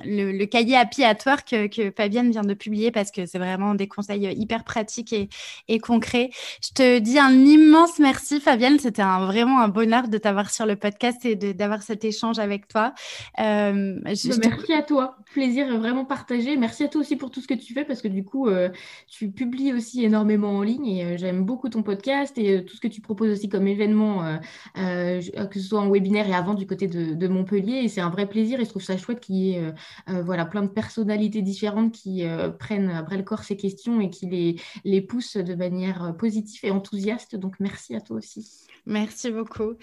le, cahier Happy at Work que, Fabienne vient de publier parce que c'est vraiment des conseils hyper pratiques et, et, concrets. Je te dis un immense merci, Fabienne. C'était un, vraiment un bonheur de t'avoir sur le podcast et d'avoir cet échange avec toi. Euh, merci à toi. Plaisir vraiment partagé. Merci à toi aussi pour tout ce que tu fais parce que du coup, euh, tu publies aussi énormément en ligne et euh, j'aime beaucoup ton podcast et tout ce que tu proposes aussi comme événement, que ce soit en webinaire et avant du côté de, de Montpellier. Et c'est un vrai plaisir et je trouve ça chouette qu'il y ait voilà, plein de personnalités différentes qui prennent après le corps ces questions et qui les, les poussent de manière positive et enthousiaste. Donc merci à toi aussi. Merci beaucoup.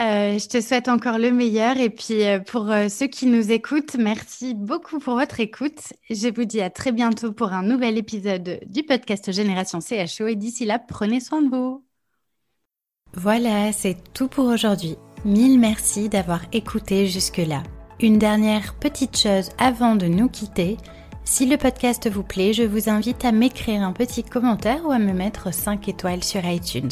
Euh, je te souhaite encore le meilleur. Et puis euh, pour euh, ceux qui nous écoutent, merci beaucoup pour votre écoute. Je vous dis à très bientôt pour un nouvel épisode du podcast Génération CHO. Et d'ici là, prenez soin de vous. Voilà, c'est tout pour aujourd'hui. Mille merci d'avoir écouté jusque-là. Une dernière petite chose avant de nous quitter. Si le podcast vous plaît, je vous invite à m'écrire un petit commentaire ou à me mettre 5 étoiles sur iTunes.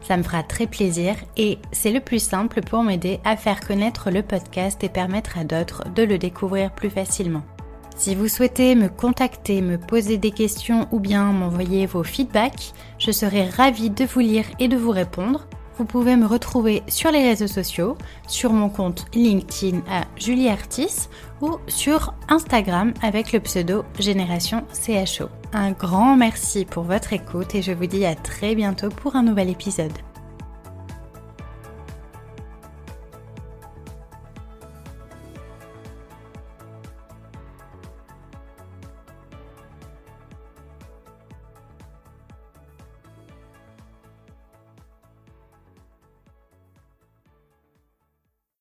Ça me fera très plaisir et c'est le plus simple pour m'aider à faire connaître le podcast et permettre à d'autres de le découvrir plus facilement. Si vous souhaitez me contacter, me poser des questions ou bien m'envoyer vos feedbacks, je serai ravie de vous lire et de vous répondre. Vous pouvez me retrouver sur les réseaux sociaux, sur mon compte LinkedIn à Julie Artis ou sur Instagram avec le pseudo Génération CHO. Un grand merci pour votre écoute et je vous dis à très bientôt pour un nouvel épisode.